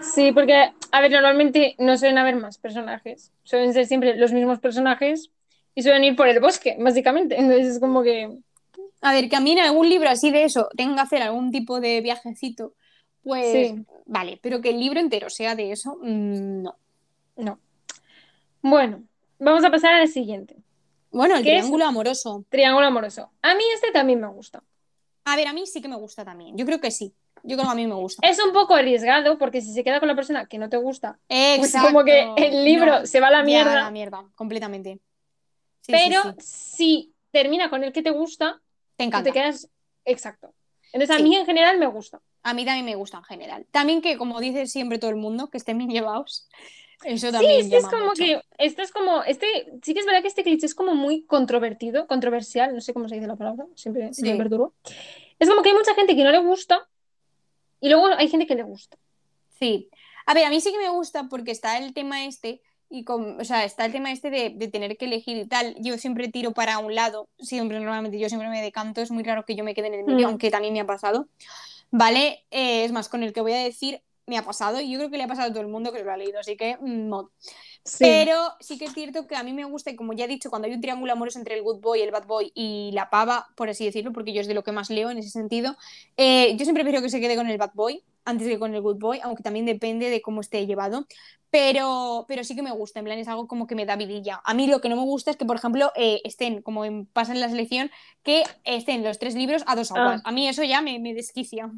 Sí, porque, a ver, normalmente no suelen haber más personajes. Suelen ser siempre los mismos personajes y suelen ir por el bosque, básicamente. Entonces es como que.
A ver, que a mí en algún libro así de eso tenga que hacer algún tipo de viajecito, pues
Sí.
vale, pero que el libro entero sea de eso, mm, no.
No. Bueno, vamos a pasar al siguiente.
Bueno, el triángulo amoroso.
Triángulo amoroso. A mí este también me gusta.
A ver, a mí sí que me gusta también, yo creo que sí, yo creo que a mí me gusta.
Es un poco arriesgado porque si se queda con la persona que no te gusta, pues
Exacto.
como que el libro
No,
se va a la mierda.
a la mierda, completamente. Sí,
pero
sí.
si termina con el que te gusta,
Te encanta.
te quedas exacto. Entonces a mí en general me gusta.
A mí también me gusta en general. También que, como dice siempre todo el mundo, que estén bien llevados. Eso también
Sí, que es como
mucho.
que esto es como este sí que es verdad que este cliché es como muy controvertido, controversial, no sé cómo se dice la palabra, siempre
Sí.
me perturbo. Es como que hay mucha gente que no le gusta y luego hay gente que le gusta.
Sí. A ver, a mí sí que me gusta porque está el tema este, y con, o sea, está el tema este de, de tener que elegir y tal. Yo siempre tiro para un lado, siempre, normalmente yo siempre me decanto, es muy raro que yo me quede en el medio,
Mm.
aunque también me ha pasado. Vale, Eh, es más, con el que voy a decir, me ha pasado, y yo creo que le ha pasado a todo el mundo que se lo ha leído, así que, mm, mod.
Sí.
Pero sí que es cierto que a mí me gusta, y como ya he dicho, cuando hay un triángulo amoroso entre el good boy, el bad boy y la pava, por así decirlo, porque yo es de lo que más leo en ese sentido, eh, yo siempre prefiero que se quede con el bad boy antes que con el good boy, aunque también depende de cómo esté llevado. Pero, pero sí que me gusta, en plan es algo como que me da vidilla. A mí lo que no me gusta es que, por ejemplo, eh, estén, como en- pasa en la selección, que estén los tres libros a dos aguas.
Ah.
A mí eso ya me, me desquicia.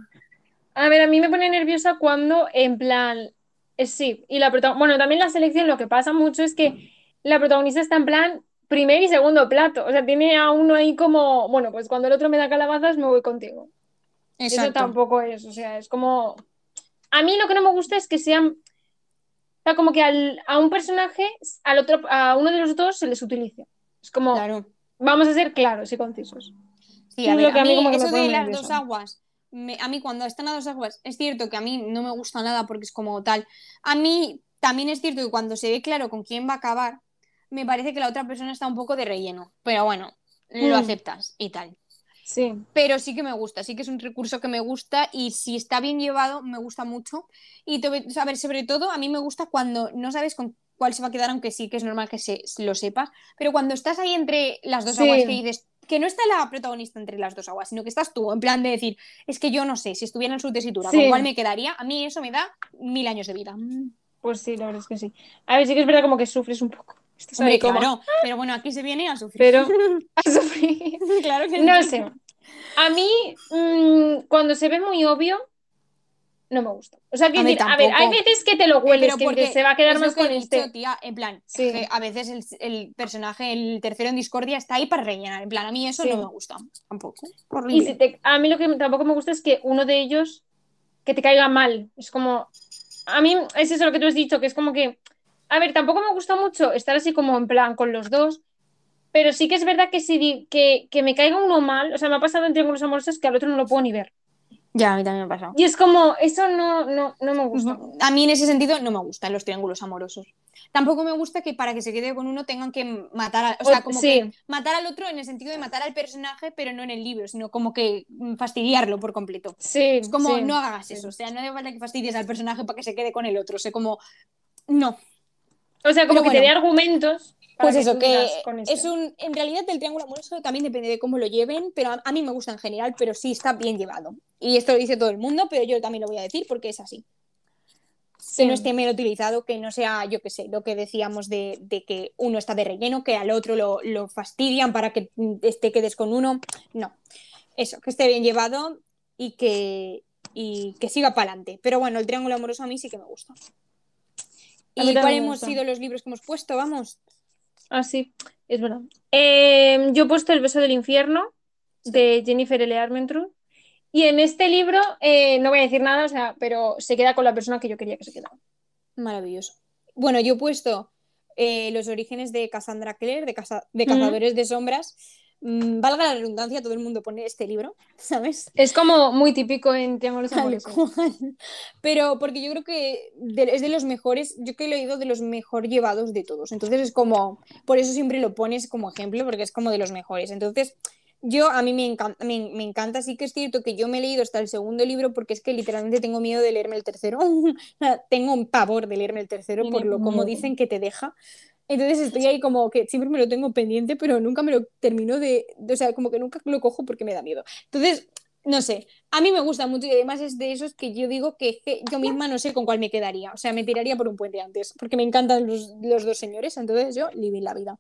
A ver, a mí me pone nerviosa cuando en plan eh, sí, y la bueno, también la selección lo que pasa mucho es que la protagonista está en plan primer y segundo plato, o sea, tiene a uno ahí como, bueno, pues cuando el otro me da calabazas me voy contigo. Eso tampoco es, o sea, es como... A mí lo que no me gusta es que sean... O sea, como que al- a un personaje, al otro, a uno de los dos se les utilice. Es como,
Claro.
vamos a ser claros y concisos.
Sí, a ver,
mí
eso de las
nerviosa.
dos aguas, me- a mí cuando están a dos aguas, es cierto que a mí no me gusta nada porque es como tal. A mí también es cierto que cuando se ve claro con quién va a acabar, me parece que la otra persona está un poco de relleno. Pero bueno, lo
Mm.
aceptas y tal.
Sí.
Pero sí que me gusta, sí que es un recurso que me gusta y si está bien llevado, me gusta mucho. Y te- a ver, sobre todo, a mí me gusta cuando no sabes con cuál se va a quedar, aunque sí que es normal que se, lo sepas, pero cuando estás ahí entre las dos
Sí.
aguas que dices que no está la protagonista entre las dos aguas, sino que estás tú, en plan de decir, es que yo no sé, si estuviera en su tesitura,
Sí.
con cuál me quedaría, a mí eso me da mil años de vida.
Pues sí, la verdad es que sí. A ver, sí que es verdad como que sufres un poco. Estás
Hombre,
ahí como,
claro, pero bueno, aquí se viene a sufrir.
Pero (laughs) a sufrir. (laughs)
claro que
No
sí.
sé. A mí, mm, cuando se ve muy obvio, no me gusta. O sea,
A
decir, a ver, hay veces que te lo hueles,
Pero
que se va a quedar más
que
con este.
dicho, tía, en plan,
Sí.
que a veces el, el personaje, el tercero en discordia, está ahí para rellenar. En plan, a mí eso
Sí.
no me gusta tampoco.
Y
Horrible.
si te- a mí lo que tampoco me gusta es que uno de ellos que te caiga mal. Es como. A mí es eso lo que tú has dicho, que es como que. A ver, tampoco me gusta mucho estar así como en plan con los dos. Pero sí que es verdad que si que, que me caiga uno mal, o sea, me ha pasado en triángulos amorosos que al otro no lo puedo ni ver.
Ya, a mí también me ha pasado.
Y es como, eso no, no, no me gusta.
A mí en ese sentido no me gustan los triángulos amorosos. Tampoco me gusta que para que se quede con uno tengan que matar a, o sea, como
sí.
que matar al otro en el sentido de matar al personaje, pero no en el libro, sino como que mm, fastidiarlo por completo.
Sí,
Es como,
sí.
no hagas eso, o sea, no hace falta que fastidies al personaje para que se quede con el otro, o sea, como, no.
O sea, como
Pero
que te dé
bueno.
argumentos
Pues eso, que es un. En realidad, el triángulo amoroso también depende de cómo lo lleven, pero a, a mí me gusta en general, pero sí está bien llevado. Y esto lo dice todo el mundo, pero yo también lo voy a decir porque es así. Que no esté mero utilizado, que no sea, yo qué sé, lo que decíamos de, de que uno está de relleno, que al otro lo, lo fastidian para que te quedes con uno. No. Eso, que esté bien llevado y que, y que siga para adelante. Pero bueno, el triángulo amoroso a mí sí que me gusta. ¿Y cuáles hemos sido los libros que hemos puesto? Vamos.
Ah, sí, es verdad. Eh, yo he puesto El beso del infierno de Jennifer L. Armentrout. Y en este libro, eh, no voy a decir nada, o sea, pero se queda con la persona que yo quería que se quedara.
Maravilloso. Bueno, yo he puesto eh, los orígenes de Cassandra Clare, de Cazadores de Sombras. Mm, valga la redundancia, todo el mundo pone este libro, ¿sabes?
Es como muy típico en Triángulos Amorosos.
cual. Pero porque yo creo que es de los mejores, yo que lo he leído de los mejor llevados de todos. Entonces es como, por eso siempre lo pones como ejemplo, porque es como de los mejores. Entonces, yo a mí me encanta, me, me encanta, sí que es cierto que yo me he leído hasta el segundo libro porque es que literalmente tengo miedo de leerme el tercero. (laughs) Tengo un pavor de leerme el tercero por lo como dicen que te deja. Entonces estoy ahí como que siempre me lo tengo pendiente, pero nunca me lo termino de, de- o sea, como que nunca lo cojo porque me da miedo. Entonces, no sé, a mí me gusta mucho y además es de esos que yo digo que, yo misma no sé con cuál me quedaría. O sea, me tiraría por un puente antes, porque me encantan los, los dos señores, entonces yo living la vida.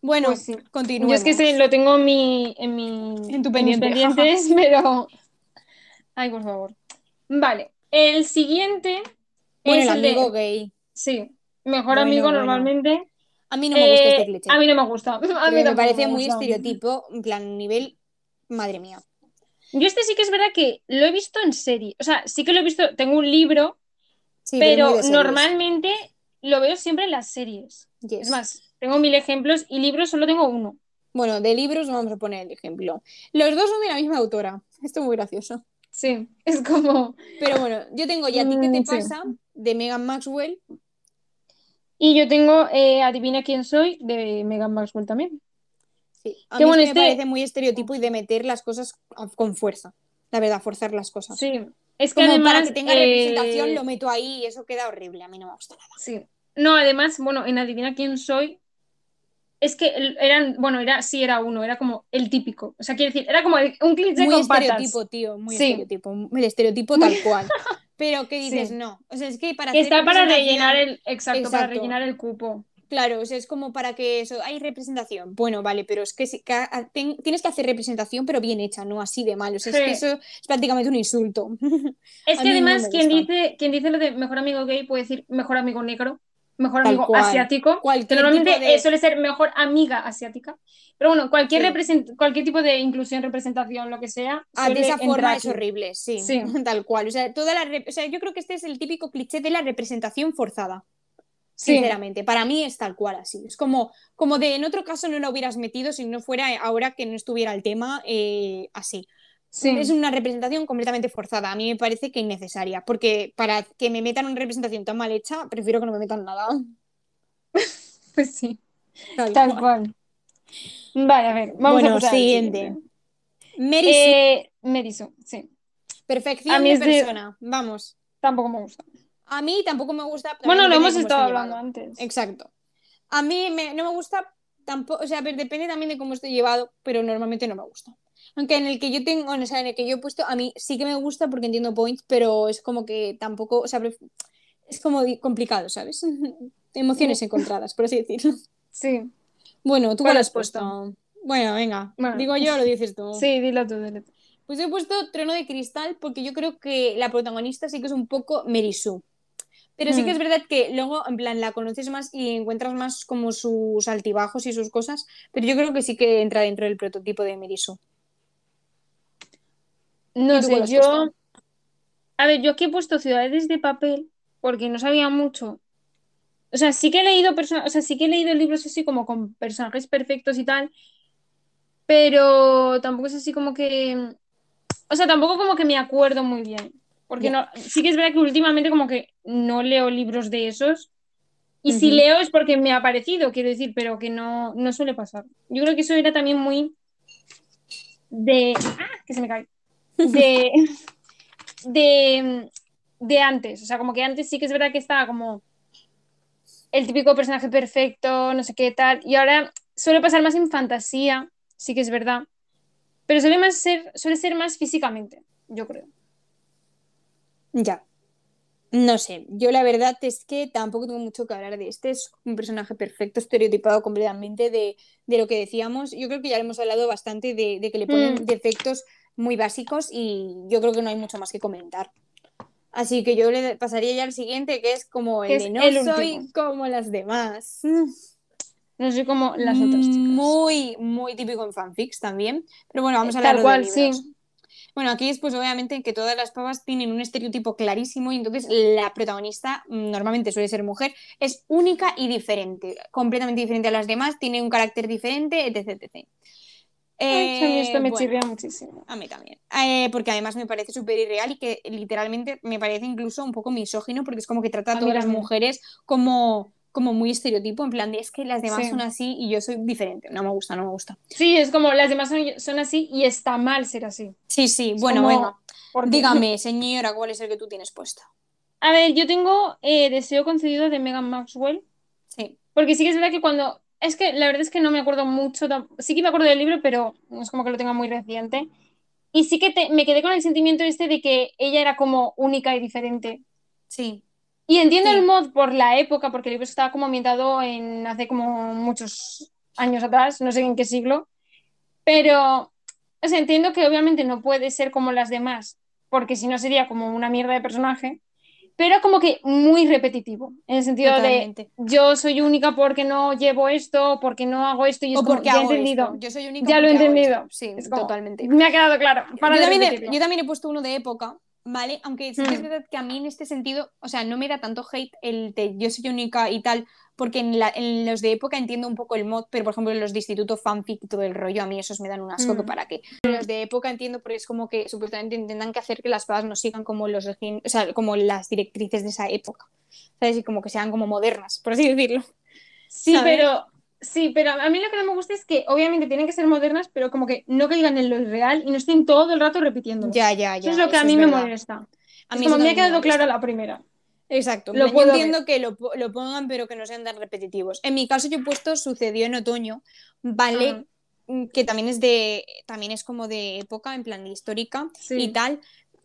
Bueno,
Pues sí. Yo es que ese lo tengo en mi, en mi
En tu
mis
pendiente.
pendientes, (laughs) pero. Ay, por favor. Vale. El siguiente
Bueno,
es
el
el de.
amigo gay.
Sí, mejor
Bueno,
amigo
bueno.
normalmente.
A mí no me gusta
Eh,
este cliché.
A mí no me gusta. (laughs) A mí
me parece
me
muy estereotipo, en plan, nivel, madre mía.
Yo este sí que es verdad que lo he visto en serie. O sea, sí que lo he visto, tengo un libro,
Sí,
pero normalmente lo veo siempre en las series.
Yes.
Es más, tengo mil ejemplos y libros solo tengo uno.
Bueno, de libros vamos a poner el ejemplo. Los dos son de la misma autora. Esto es muy gracioso.
Sí, es como.
Pero bueno, yo tengo ¿Y a ti qué te
Mm, sí.
pasa? de Megan Maxwell.
Y yo tengo eh, Adivina quién soy de Megan Maxwell también.
Sí. A mí
bueno,
es que me
este-
parece muy estereotipo y de meter las cosas con fuerza. La verdad, forzar las cosas.
Sí, es que
Como
además.
para que tenga
eh,
representación lo meto ahí y eso queda horrible. A mí no me gusta nada.
Sí. No, además, bueno, en Adivina quién soy. Es que eran, bueno, era, sí era uno, era como el típico. O sea, quiero decir, era como el- un cliché
Muy
con patas.
estereotipo, tío. Muy
Sí.
estereotipo. El estereotipo tal cual. (laughs) Pero que dices,
Sí.
no. O sea, es que para
Que está para rellenar el, exacto, para rellenar el cupo.
Claro, o sea, es como para que eso, hay representación. Bueno, vale, pero es que, si- que a- ten- tienes que hacer representación, pero bien hecha, no así de mal. O sea, es que eso es prácticamente un insulto. (laughs)
Es que
no
además, quien dice, quien dice lo de mejor amigo gay puede decir mejor amigo negro, mejor
Tal
amigo
cual.
asiático, que normalmente
de-
suele ser mejor amiga asiática. Pero bueno, cualquier,
Sí.
represent- cualquier tipo de inclusión, representación, lo que sea,
Ah, de esa forma
aquí.
es horrible, sí,
Sí. (laughs)
tal cual. O sea, toda la o sea, yo creo que este es el típico cliché de la representación forzada.
Sí.
Sinceramente, para mí es tal cual así. Es como, como de en otro caso no lo hubieras metido si no fuera ahora que no estuviera el tema eh, así.
Sí.
Es una representación completamente forzada. A mí me parece que innecesaria, porque para que me metan una representación tan mal hecha, prefiero que no me metan nada. (laughs)
Pues sí,
Tal
tal
cual.
cual. Vale, a ver, vamos
Bueno,
a pasar
siguiente. Mary Sue,
Eh, Merisu, sí.
perfección
a mí
de
es de-
persona. Vamos.
Tampoco me gusta.
A mí tampoco me gusta.
Bueno, lo hemos estado hablando
llevado.
antes.
Exacto. A mí me- no me gusta tampoco, o sea, depende también de cómo esté llevado, pero normalmente no me gusta. Aunque en el que yo tengo, o sea, en el que yo he puesto, a mí sí que me gusta porque entiendo points, pero es como que tampoco, o sea, es como complicado, ¿sabes? (laughs) Emociones encontradas, por así decirlo.
Sí,
Bueno, ¿tú
¿Cuál has
puesto? Bueno, venga,
Bueno.
digo yo, lo dices tú.
sí, dilo tú, dilo tú.
Pues he puesto Trono de Cristal porque yo creo que la protagonista sí que es un poco Merisu. Pero sí que
Mm.
es verdad que luego, en plan, la conoces más y encuentras más como sus altibajos y sus cosas. Pero yo creo que sí que entra dentro del prototipo de Merisu.
No
¿Y tú cuál
sé, yo.
puesto?
A ver, yo aquí he puesto ciudades de papel porque no sabía mucho. O sea, sí que he leído persona- o sea, sí que he leído libros así como con personajes perfectos y tal, pero tampoco es así como que. O sea, tampoco como que me acuerdo muy bien. Porque no, sí que es verdad que últimamente como que no leo libros de esos. Y si leo es porque me ha parecido, quiero decir, pero que no, no suele pasar. Yo creo que eso era también muy de. ¡Ah! Que se me cae. De. (laughs) de, de antes. O sea, como que antes sí que es verdad que estaba como el típico personaje perfecto, no sé qué tal. Y ahora suele pasar más en fantasía, sí que es verdad. Pero suele, más ser, suele ser más físicamente. yo creo.
Ya. No sé, yo la verdad es que tampoco tengo mucho que hablar de este. Es un personaje perfecto, estereotipado completamente de, de lo que decíamos. Yo creo que ya hemos hablado bastante de, de que le ponen
Mm.
defectos muy básicos y yo creo que no hay mucho más que comentar. Así que yo le pasaría ya al siguiente, que es como el
es
de no
el
soy como las demás.
No sé cómo las otras chicas.
Muy, muy típico en fanfics también. Pero bueno, vamos a
Tal
hablar
cual,
de
sí.
Bueno, aquí es pues obviamente que todas las pavas tienen un estereotipo clarísimo y entonces la protagonista mm, normalmente suele ser mujer, es única y diferente, completamente diferente a las demás, tiene un carácter diferente, etc. etc.
A mí esto me
Eh, bueno,
chirría muchísimo.
a mí también. Eh, porque además me parece súper irreal y que literalmente me parece incluso un poco misógino porque es como que trata a todas las mujeres como, como muy estereotipo, en plan de es que las demás
Sí.
son así y yo soy diferente. No me gusta, no me gusta.
Sí, es como las demás son, son así y está mal ser así.
Sí, sí,
Es
bueno,
como-
venga. Dígame, (laughs) señora, ¿cuál es el que tú tienes puesto?
A ver, yo tengo eh, Deseo concedido de Megan Maxwell.
Sí.
Porque sí que es verdad que cuando. Es que la verdad es que no me acuerdo mucho. Sí que me acuerdo del libro, pero no es como que lo tenga muy reciente. Y sí que te- me quedé con el sentimiento este de que ella era como única y diferente.
Sí.
Y entiendo
Sí.
el mod por la época, porque el libro estaba como ambientado en hace como muchos años atrás, no sé en qué siglo. Pero, o sea, entiendo que obviamente no puede ser como las demás, porque si no sería como una mierda de personaje. Pero como que muy repetitivo, en el sentido
Totalmente.
de yo soy única porque no llevo esto, porque no hago esto y es
O
como,
porque
ya he entendido.
esto. Yo soy única
Ya lo he entendido.
Sí,
como,
totalmente.
Me ha quedado claro. Para
yo,
de
también he,
repetirlo.
yo también he puesto uno de época, ¿vale? Aunque sí que es
Hmm.
verdad que a mí en este sentido, o sea, no me da tanto hate el de yo soy única y tal, porque en, la- en los de época entiendo un poco el mod, pero por ejemplo en los de instituto fanfic y todo el rollo, a mí esos me dan un asco que
Hmm.
para qué. En los de época entiendo porque es como que supuestamente intentan que hacer que las pavas no sigan como los o sea, como las directrices de esa época. ¿Sabes? Y como que sean como modernas, por así decirlo.
Sí,
¿sabes?
pero sí, pero a mí lo que no me gusta es que obviamente tienen que ser modernas, pero como que no caigan en lo irreal y no estén todo el rato repitiendo.
Ya, ya,
Eso
ya.
es lo que a
eso
mí me
verdad.
molesta.
A
Es
mí
como
eso
me ha quedado clara la primera.
Exacto.
Lo
Yo
puedo
entiendo que lo, lo pongan, pero que no sean tan repetitivos. En mi caso, yo he puesto sucedió en otoño, ¿vale?
Ajá.
Mm, Que también es de. También es como de época, en plan de histórica
Sí.
y tal.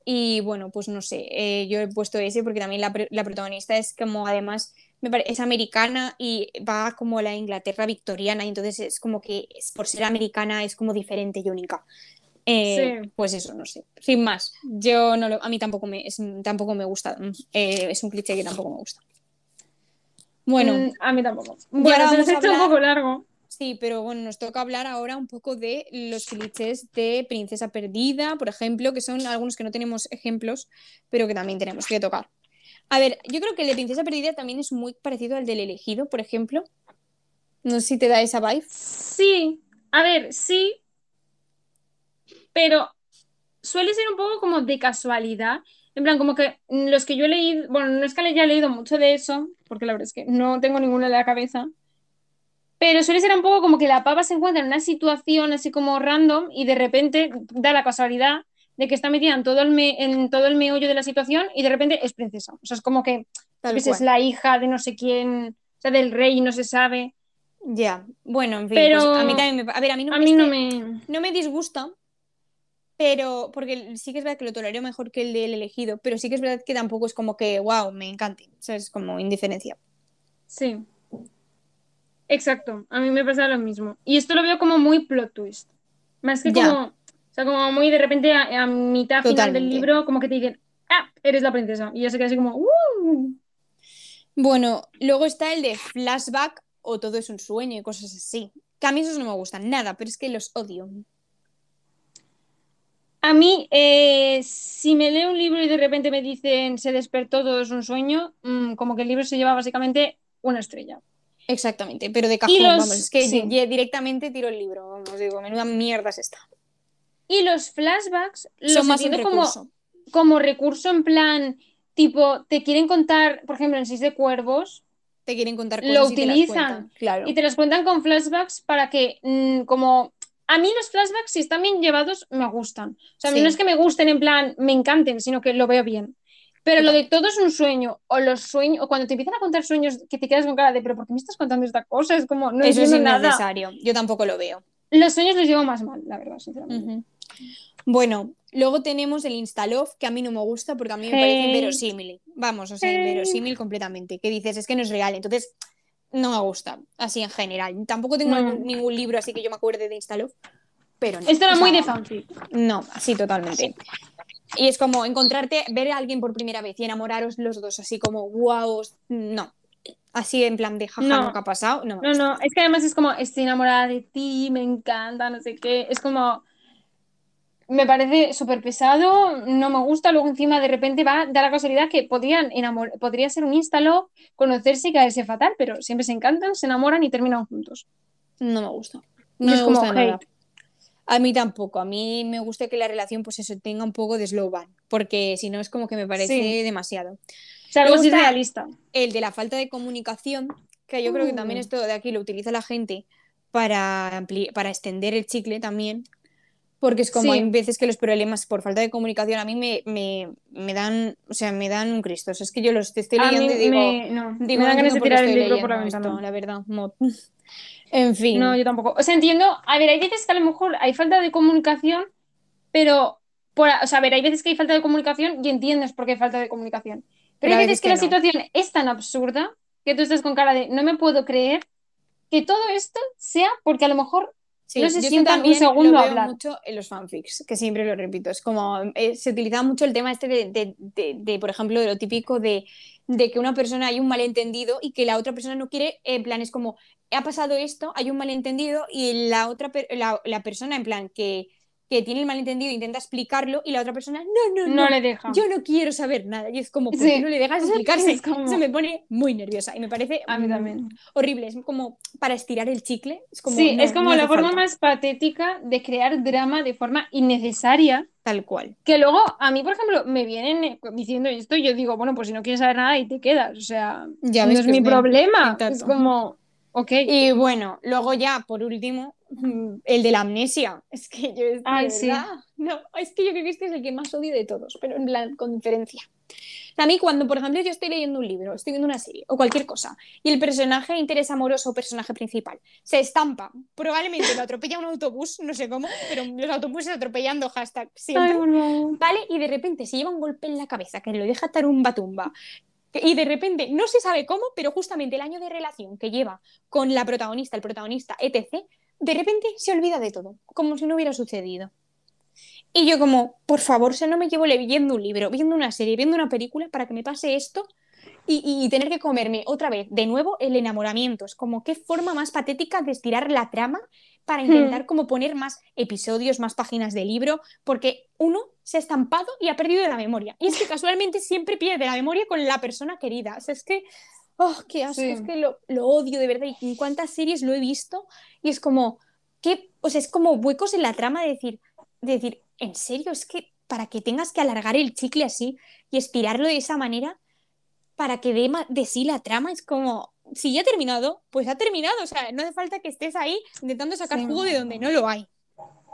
Y bueno, pues no sé. eh, yo he puesto ese porque también la, la protagonista es como, además, me pare- es americana y va como a la Inglaterra victoriana. Y entonces es como que es- por ser americana es como diferente y única. Eh,
Sí.
Pues eso, no sé. Sin más, yo no lo, a mí tampoco me, es- tampoco me gusta. mm, eh, es un cliché que tampoco me gusta. Bueno,
Mm, a mí tampoco. Bueno, se nos
a
ha hecho un
hablar-
poco largo.
sí, pero bueno, nos toca hablar ahora un poco de los clichés de Princesa Perdida, por ejemplo, que son algunos que no tenemos ejemplos, pero que también tenemos que tocar. A ver, yo creo que el de Princesa Perdida también es muy parecido al del elegido, por ejemplo. No sé si te da esa vibe.
Sí, a ver, sí, pero suele ser un poco como de casualidad. En plan, como que los que yo he leído, bueno, no es que haya leído mucho de eso, porque la verdad es que no tengo ninguno en la cabeza, pero suele ser un poco como que la pava se encuentra en una situación así como random y de repente da la casualidad de que está metida en todo el, me- en todo el meollo de la situación y de repente es princesa. O sea, es como que
Tal
pues, es la hija de no sé quién, o sea, del rey no se sabe.
Ya, bueno, en fin,
Pero
pues a mí también me... A ver, a mí no,
A mí
este-
no me...
no me disgusta, pero porque sí que es verdad que lo tolero mejor que el del elegido, pero sí que es verdad que tampoco es como que, wow, me encante, o sea, es como indiferencia.
Sí. Exacto, a mí me pasa lo mismo. Y esto lo veo como muy plot twist. Más que como, o sea, como muy de repente a, a mitad final del libro, como que te dicen, ah, eres la princesa. Y ya se queda así como, "Uh".
Bueno, luego está el de flashback o todo es un sueño y cosas así. Que a mí esos no me gustan nada, pero es que los odio.
A mí, eh, si me leo un libro y de repente me dicen se despertó, todo es un sueño, mm, como que el libro se lleva básicamente una estrella.
Exactamente, pero de cajón,
los-
vamos, es que
sí.
directamente tiro el libro, vamos, digo, menuda mierda es esta.
Y los flashbacks los
Son más un
como,
recurso.
como recurso en plan, tipo, te quieren contar, por ejemplo, en Seis de Cuervos,
Te quieren contar
lo
cosas y te las
utilizan.
cuentan, claro.
y te las cuentan con flashbacks para que, mm, como, a mí los flashbacks, si están bien llevados, me gustan. O sea, a mí
Sí.
no es que me gusten en plan, me encanten, sino que lo veo bien. Pero lo de todo es un sueño, o los sueños, o cuando te empiezan a contar sueños que te quedas con cara de, pero ¿por qué me estás contando esta cosa? Es como, no
Eso es
nada.
innecesario, yo tampoco lo veo.
Los sueños los llevo más mal, la verdad, sinceramente.
Ujú. Bueno, luego tenemos el Instalove, que a mí no me gusta porque a mí me parece
Hate.
inverosímil. Vamos, o sea,
Hate.
inverosímil completamente. Que dices, es que no es real. Entonces, no me gusta, así en general. Tampoco tengo
No.
ningún, ningún libro así que yo me acuerde de Instalove, pero no.
Esto era
O
muy
sea,
de fanfic.
No, así totalmente. Y es como encontrarte, ver a alguien por primera vez y enamoraros los dos, así como, wow, no. Así en plan de jaja,
No.
nunca ha pasado. No,
No, no, es que además es como, estoy enamorada de ti, me encanta, no sé qué. Es como, me parece súper pesado, no me gusta. Luego encima de repente va, da la casualidad que podrían enamor podría ser un instalo, conocerse y caerse fatal, pero siempre se encantan, se enamoran y terminan juntos.
No me gusta. No
es
me
como
gusta nada.
hate.
A mí tampoco. A mí me gusta que la relación, pues eso, tenga un poco de slow burn, porque si no es como que me parece
Sí.
demasiado.
O sea, algo realista.
El de la falta de comunicación, que yo creo que también
Mm.
esto de aquí lo utiliza la gente para, para extender el chicle también, porque es como
Sí.
hay veces que los problemas por falta de comunicación a mí me, me, me dan, o sea, me dan un cristo. O sea, es que yo los estoy leyendo y digo,
me, no,
digo,
me
no
da ganas de tirar el libro por la ventana.
esto, la verdad. mod. (laughs) En fin.
No, yo tampoco. O sea, entiendo. A ver, hay veces que a lo mejor hay falta de comunicación, pero. Por, o sea, a ver, hay veces que hay falta de comunicación y entiendes por qué hay falta de comunicación. Pero
Pero
hay veces
veces
que,
que
la
no.
situación es tan absurda que tú estás con cara de no me puedo creer que todo esto sea porque a lo mejor
Sí,
no se
yo
sientan un
también
segundo
lo
a
veo
hablar.
mucho en los fanfics, que siempre lo repito. Es como, eh, se utiliza mucho el tema este de, de- de- de, por ejemplo, de lo típico de, de que una persona hay un malentendido y que la otra persona no quiere, en plan, es como, ha pasado esto, hay un malentendido y la otra, per- la, la persona, en plan, que, que tiene el malentendido intenta explicarlo y la otra persona, no, no,
no
no,
le deja.
yo no quiero saber nada. Y es como, ¿por
Sí.
qué no le dejas (laughs) explicarse? (laughs)
Como-
Eso me pone muy nerviosa y me parece
A mí
mm,
también.
horrible. Es como para estirar el chicle. Es como,
sí,
no,
es como
no
la forma
falta.
más patética de crear drama de forma innecesaria.
Tal cual.
Que luego a mí, por ejemplo, me vienen diciendo esto y yo digo, bueno, pues si no quieres saber nada y te quedas. O sea,
Ya
no es mi
bien.
problema.
Exacto.
Es como,
Y bueno, luego ya, por último, mm, el de la amnesia. (laughs) Es que yo,
Ay, sí.
no, es que yo creo que este es el que más odio de todos, pero en plan, con diferencia. A mí cuando, por ejemplo, yo estoy leyendo un libro, estoy viendo una serie o cualquier cosa, y el personaje interés amoroso o personaje principal se estampa, probablemente lo atropella un autobús, no sé cómo, pero los autobuses atropellando hashtag siempre.
Ay, favor.
¿vale? Y de repente se lleva un golpe en la cabeza que lo deja tarumba tumba. Y de repente no se sabe cómo, pero justamente el año de relación que lleva con la protagonista, el protagonista, etc., de repente se olvida de todo, como si no hubiera sucedido. Y yo como, por favor, o sea, no me llevo leyendo un libro, viendo una serie, viendo una película para que me pase esto y- y tener que comerme otra vez de nuevo el enamoramiento. Es como qué forma más patética de estirar la trama para intentar como poner más episodios, más páginas de libro, porque uno se ha estampado y ha perdido la memoria. Y es que (laughs) casualmente siempre pierde la memoria con la persona querida. O sea, es que, oh, qué asco,
Sí.
es que lo, lo odio de verdad. Y en cuántas series lo he visto y es como, ¿qué? O sea, es como huecos en la trama de decir, de decir, ¿en serio? Es que para que tengas que alargar el chicle así y estirarlo de esa manera para que dé ma- de sí la trama, es como, si ya ha terminado, pues ha terminado. O sea, no hace falta que estés ahí intentando sacar
Sí.
jugo de donde no lo hay.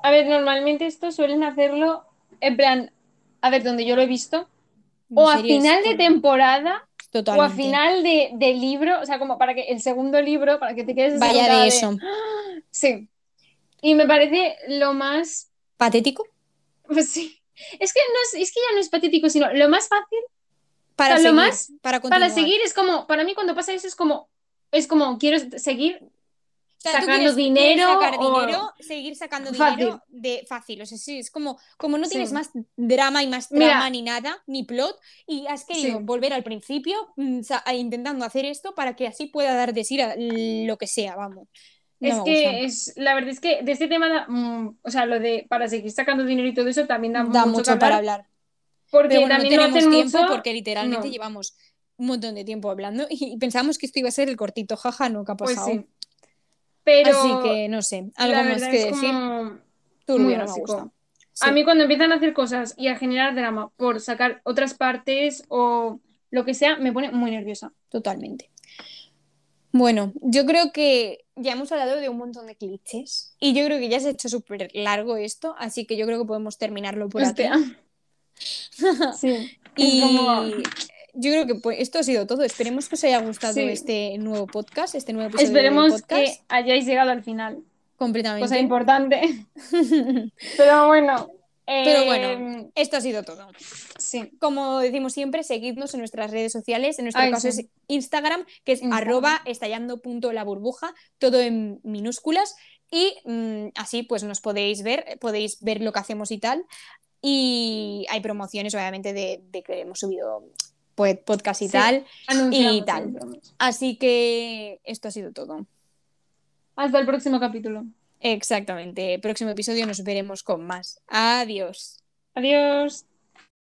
A ver, normalmente esto suelen hacerlo en plan, a ver, donde yo lo he visto, o a final de temporada o a final de, de libro, o sea, como para que el segundo libro, para que te quedes
Vaya de eso.
"Ah". Sí. Y me parece lo más,
¿Patético?
pues (laughs) sí. Es que no es, es que ya no es patético, sino lo más fácil
Para
lo
seguir,
más-
para
para seguir es como, para mí cuando pasa eso es como, es como quiero seguir
O sea, tú
sacando dinero
sacar
o-
dinero, seguir sacando
Fácil.
dinero de fácil. O sea, sí, es como, como no
Sí.
tienes más drama y más
Mira.
trama ni nada, ni plot, y has querido
Sí.
volver al principio mm, intentando hacer esto para que así pueda dar de sí a lo que sea, vamos. No
Es que es, la verdad es que de este tema, da- mm, o sea, lo de para seguir sacando dinero y todo eso también da,
da
mucho,
para
hablar,
hablar.
Porque
Pero bueno, no
también
tenemos tiempo
mucho.
porque literalmente
no.
llevamos un montón de tiempo hablando y pensamos que esto iba a ser el cortito, jaja, no, que ha
Pues
pasado.
sí. Pero
Así que no sé, algo más que
es
decir.
como
Turbio, no me.
A mí cuando empiezan a hacer cosas y a generar drama por sacar otras partes o lo que sea, me pone muy nerviosa.
Totalmente. Bueno, yo creo que ya hemos hablado de un montón de clichés y yo creo que ya se ha hecho súper largo esto, así que yo creo que podemos terminarlo por aquí.
Sí. (laughs)
Y
como-
yo creo que pues, esto ha sido todo. Esperemos que os haya gustado
Sí.
este nuevo podcast, este nuevo episodio
Esperemos
del podcast.
que hayáis llegado al final.
completamente.
cosa importante. (laughs) Pero bueno.
Pero bueno. Esto ha sido todo.
Sí.
Como decimos siempre, seguidnos en nuestras redes sociales. En nuestro
Ay,
caso
sí.
es Instagram, que es
Instagram.
arroba estallando.la burbuja, todo en minúsculas. Y mm, así pues nos podéis ver, podéis ver lo que hacemos y tal. Y hay promociones, obviamente, de, de que hemos subido pues, podcast y
Sí.
tal. Y tal. Así que esto ha sido todo.
Hasta el próximo capítulo.
Exactamente. Próximo episodio nos veremos con más. Adiós.
Adiós.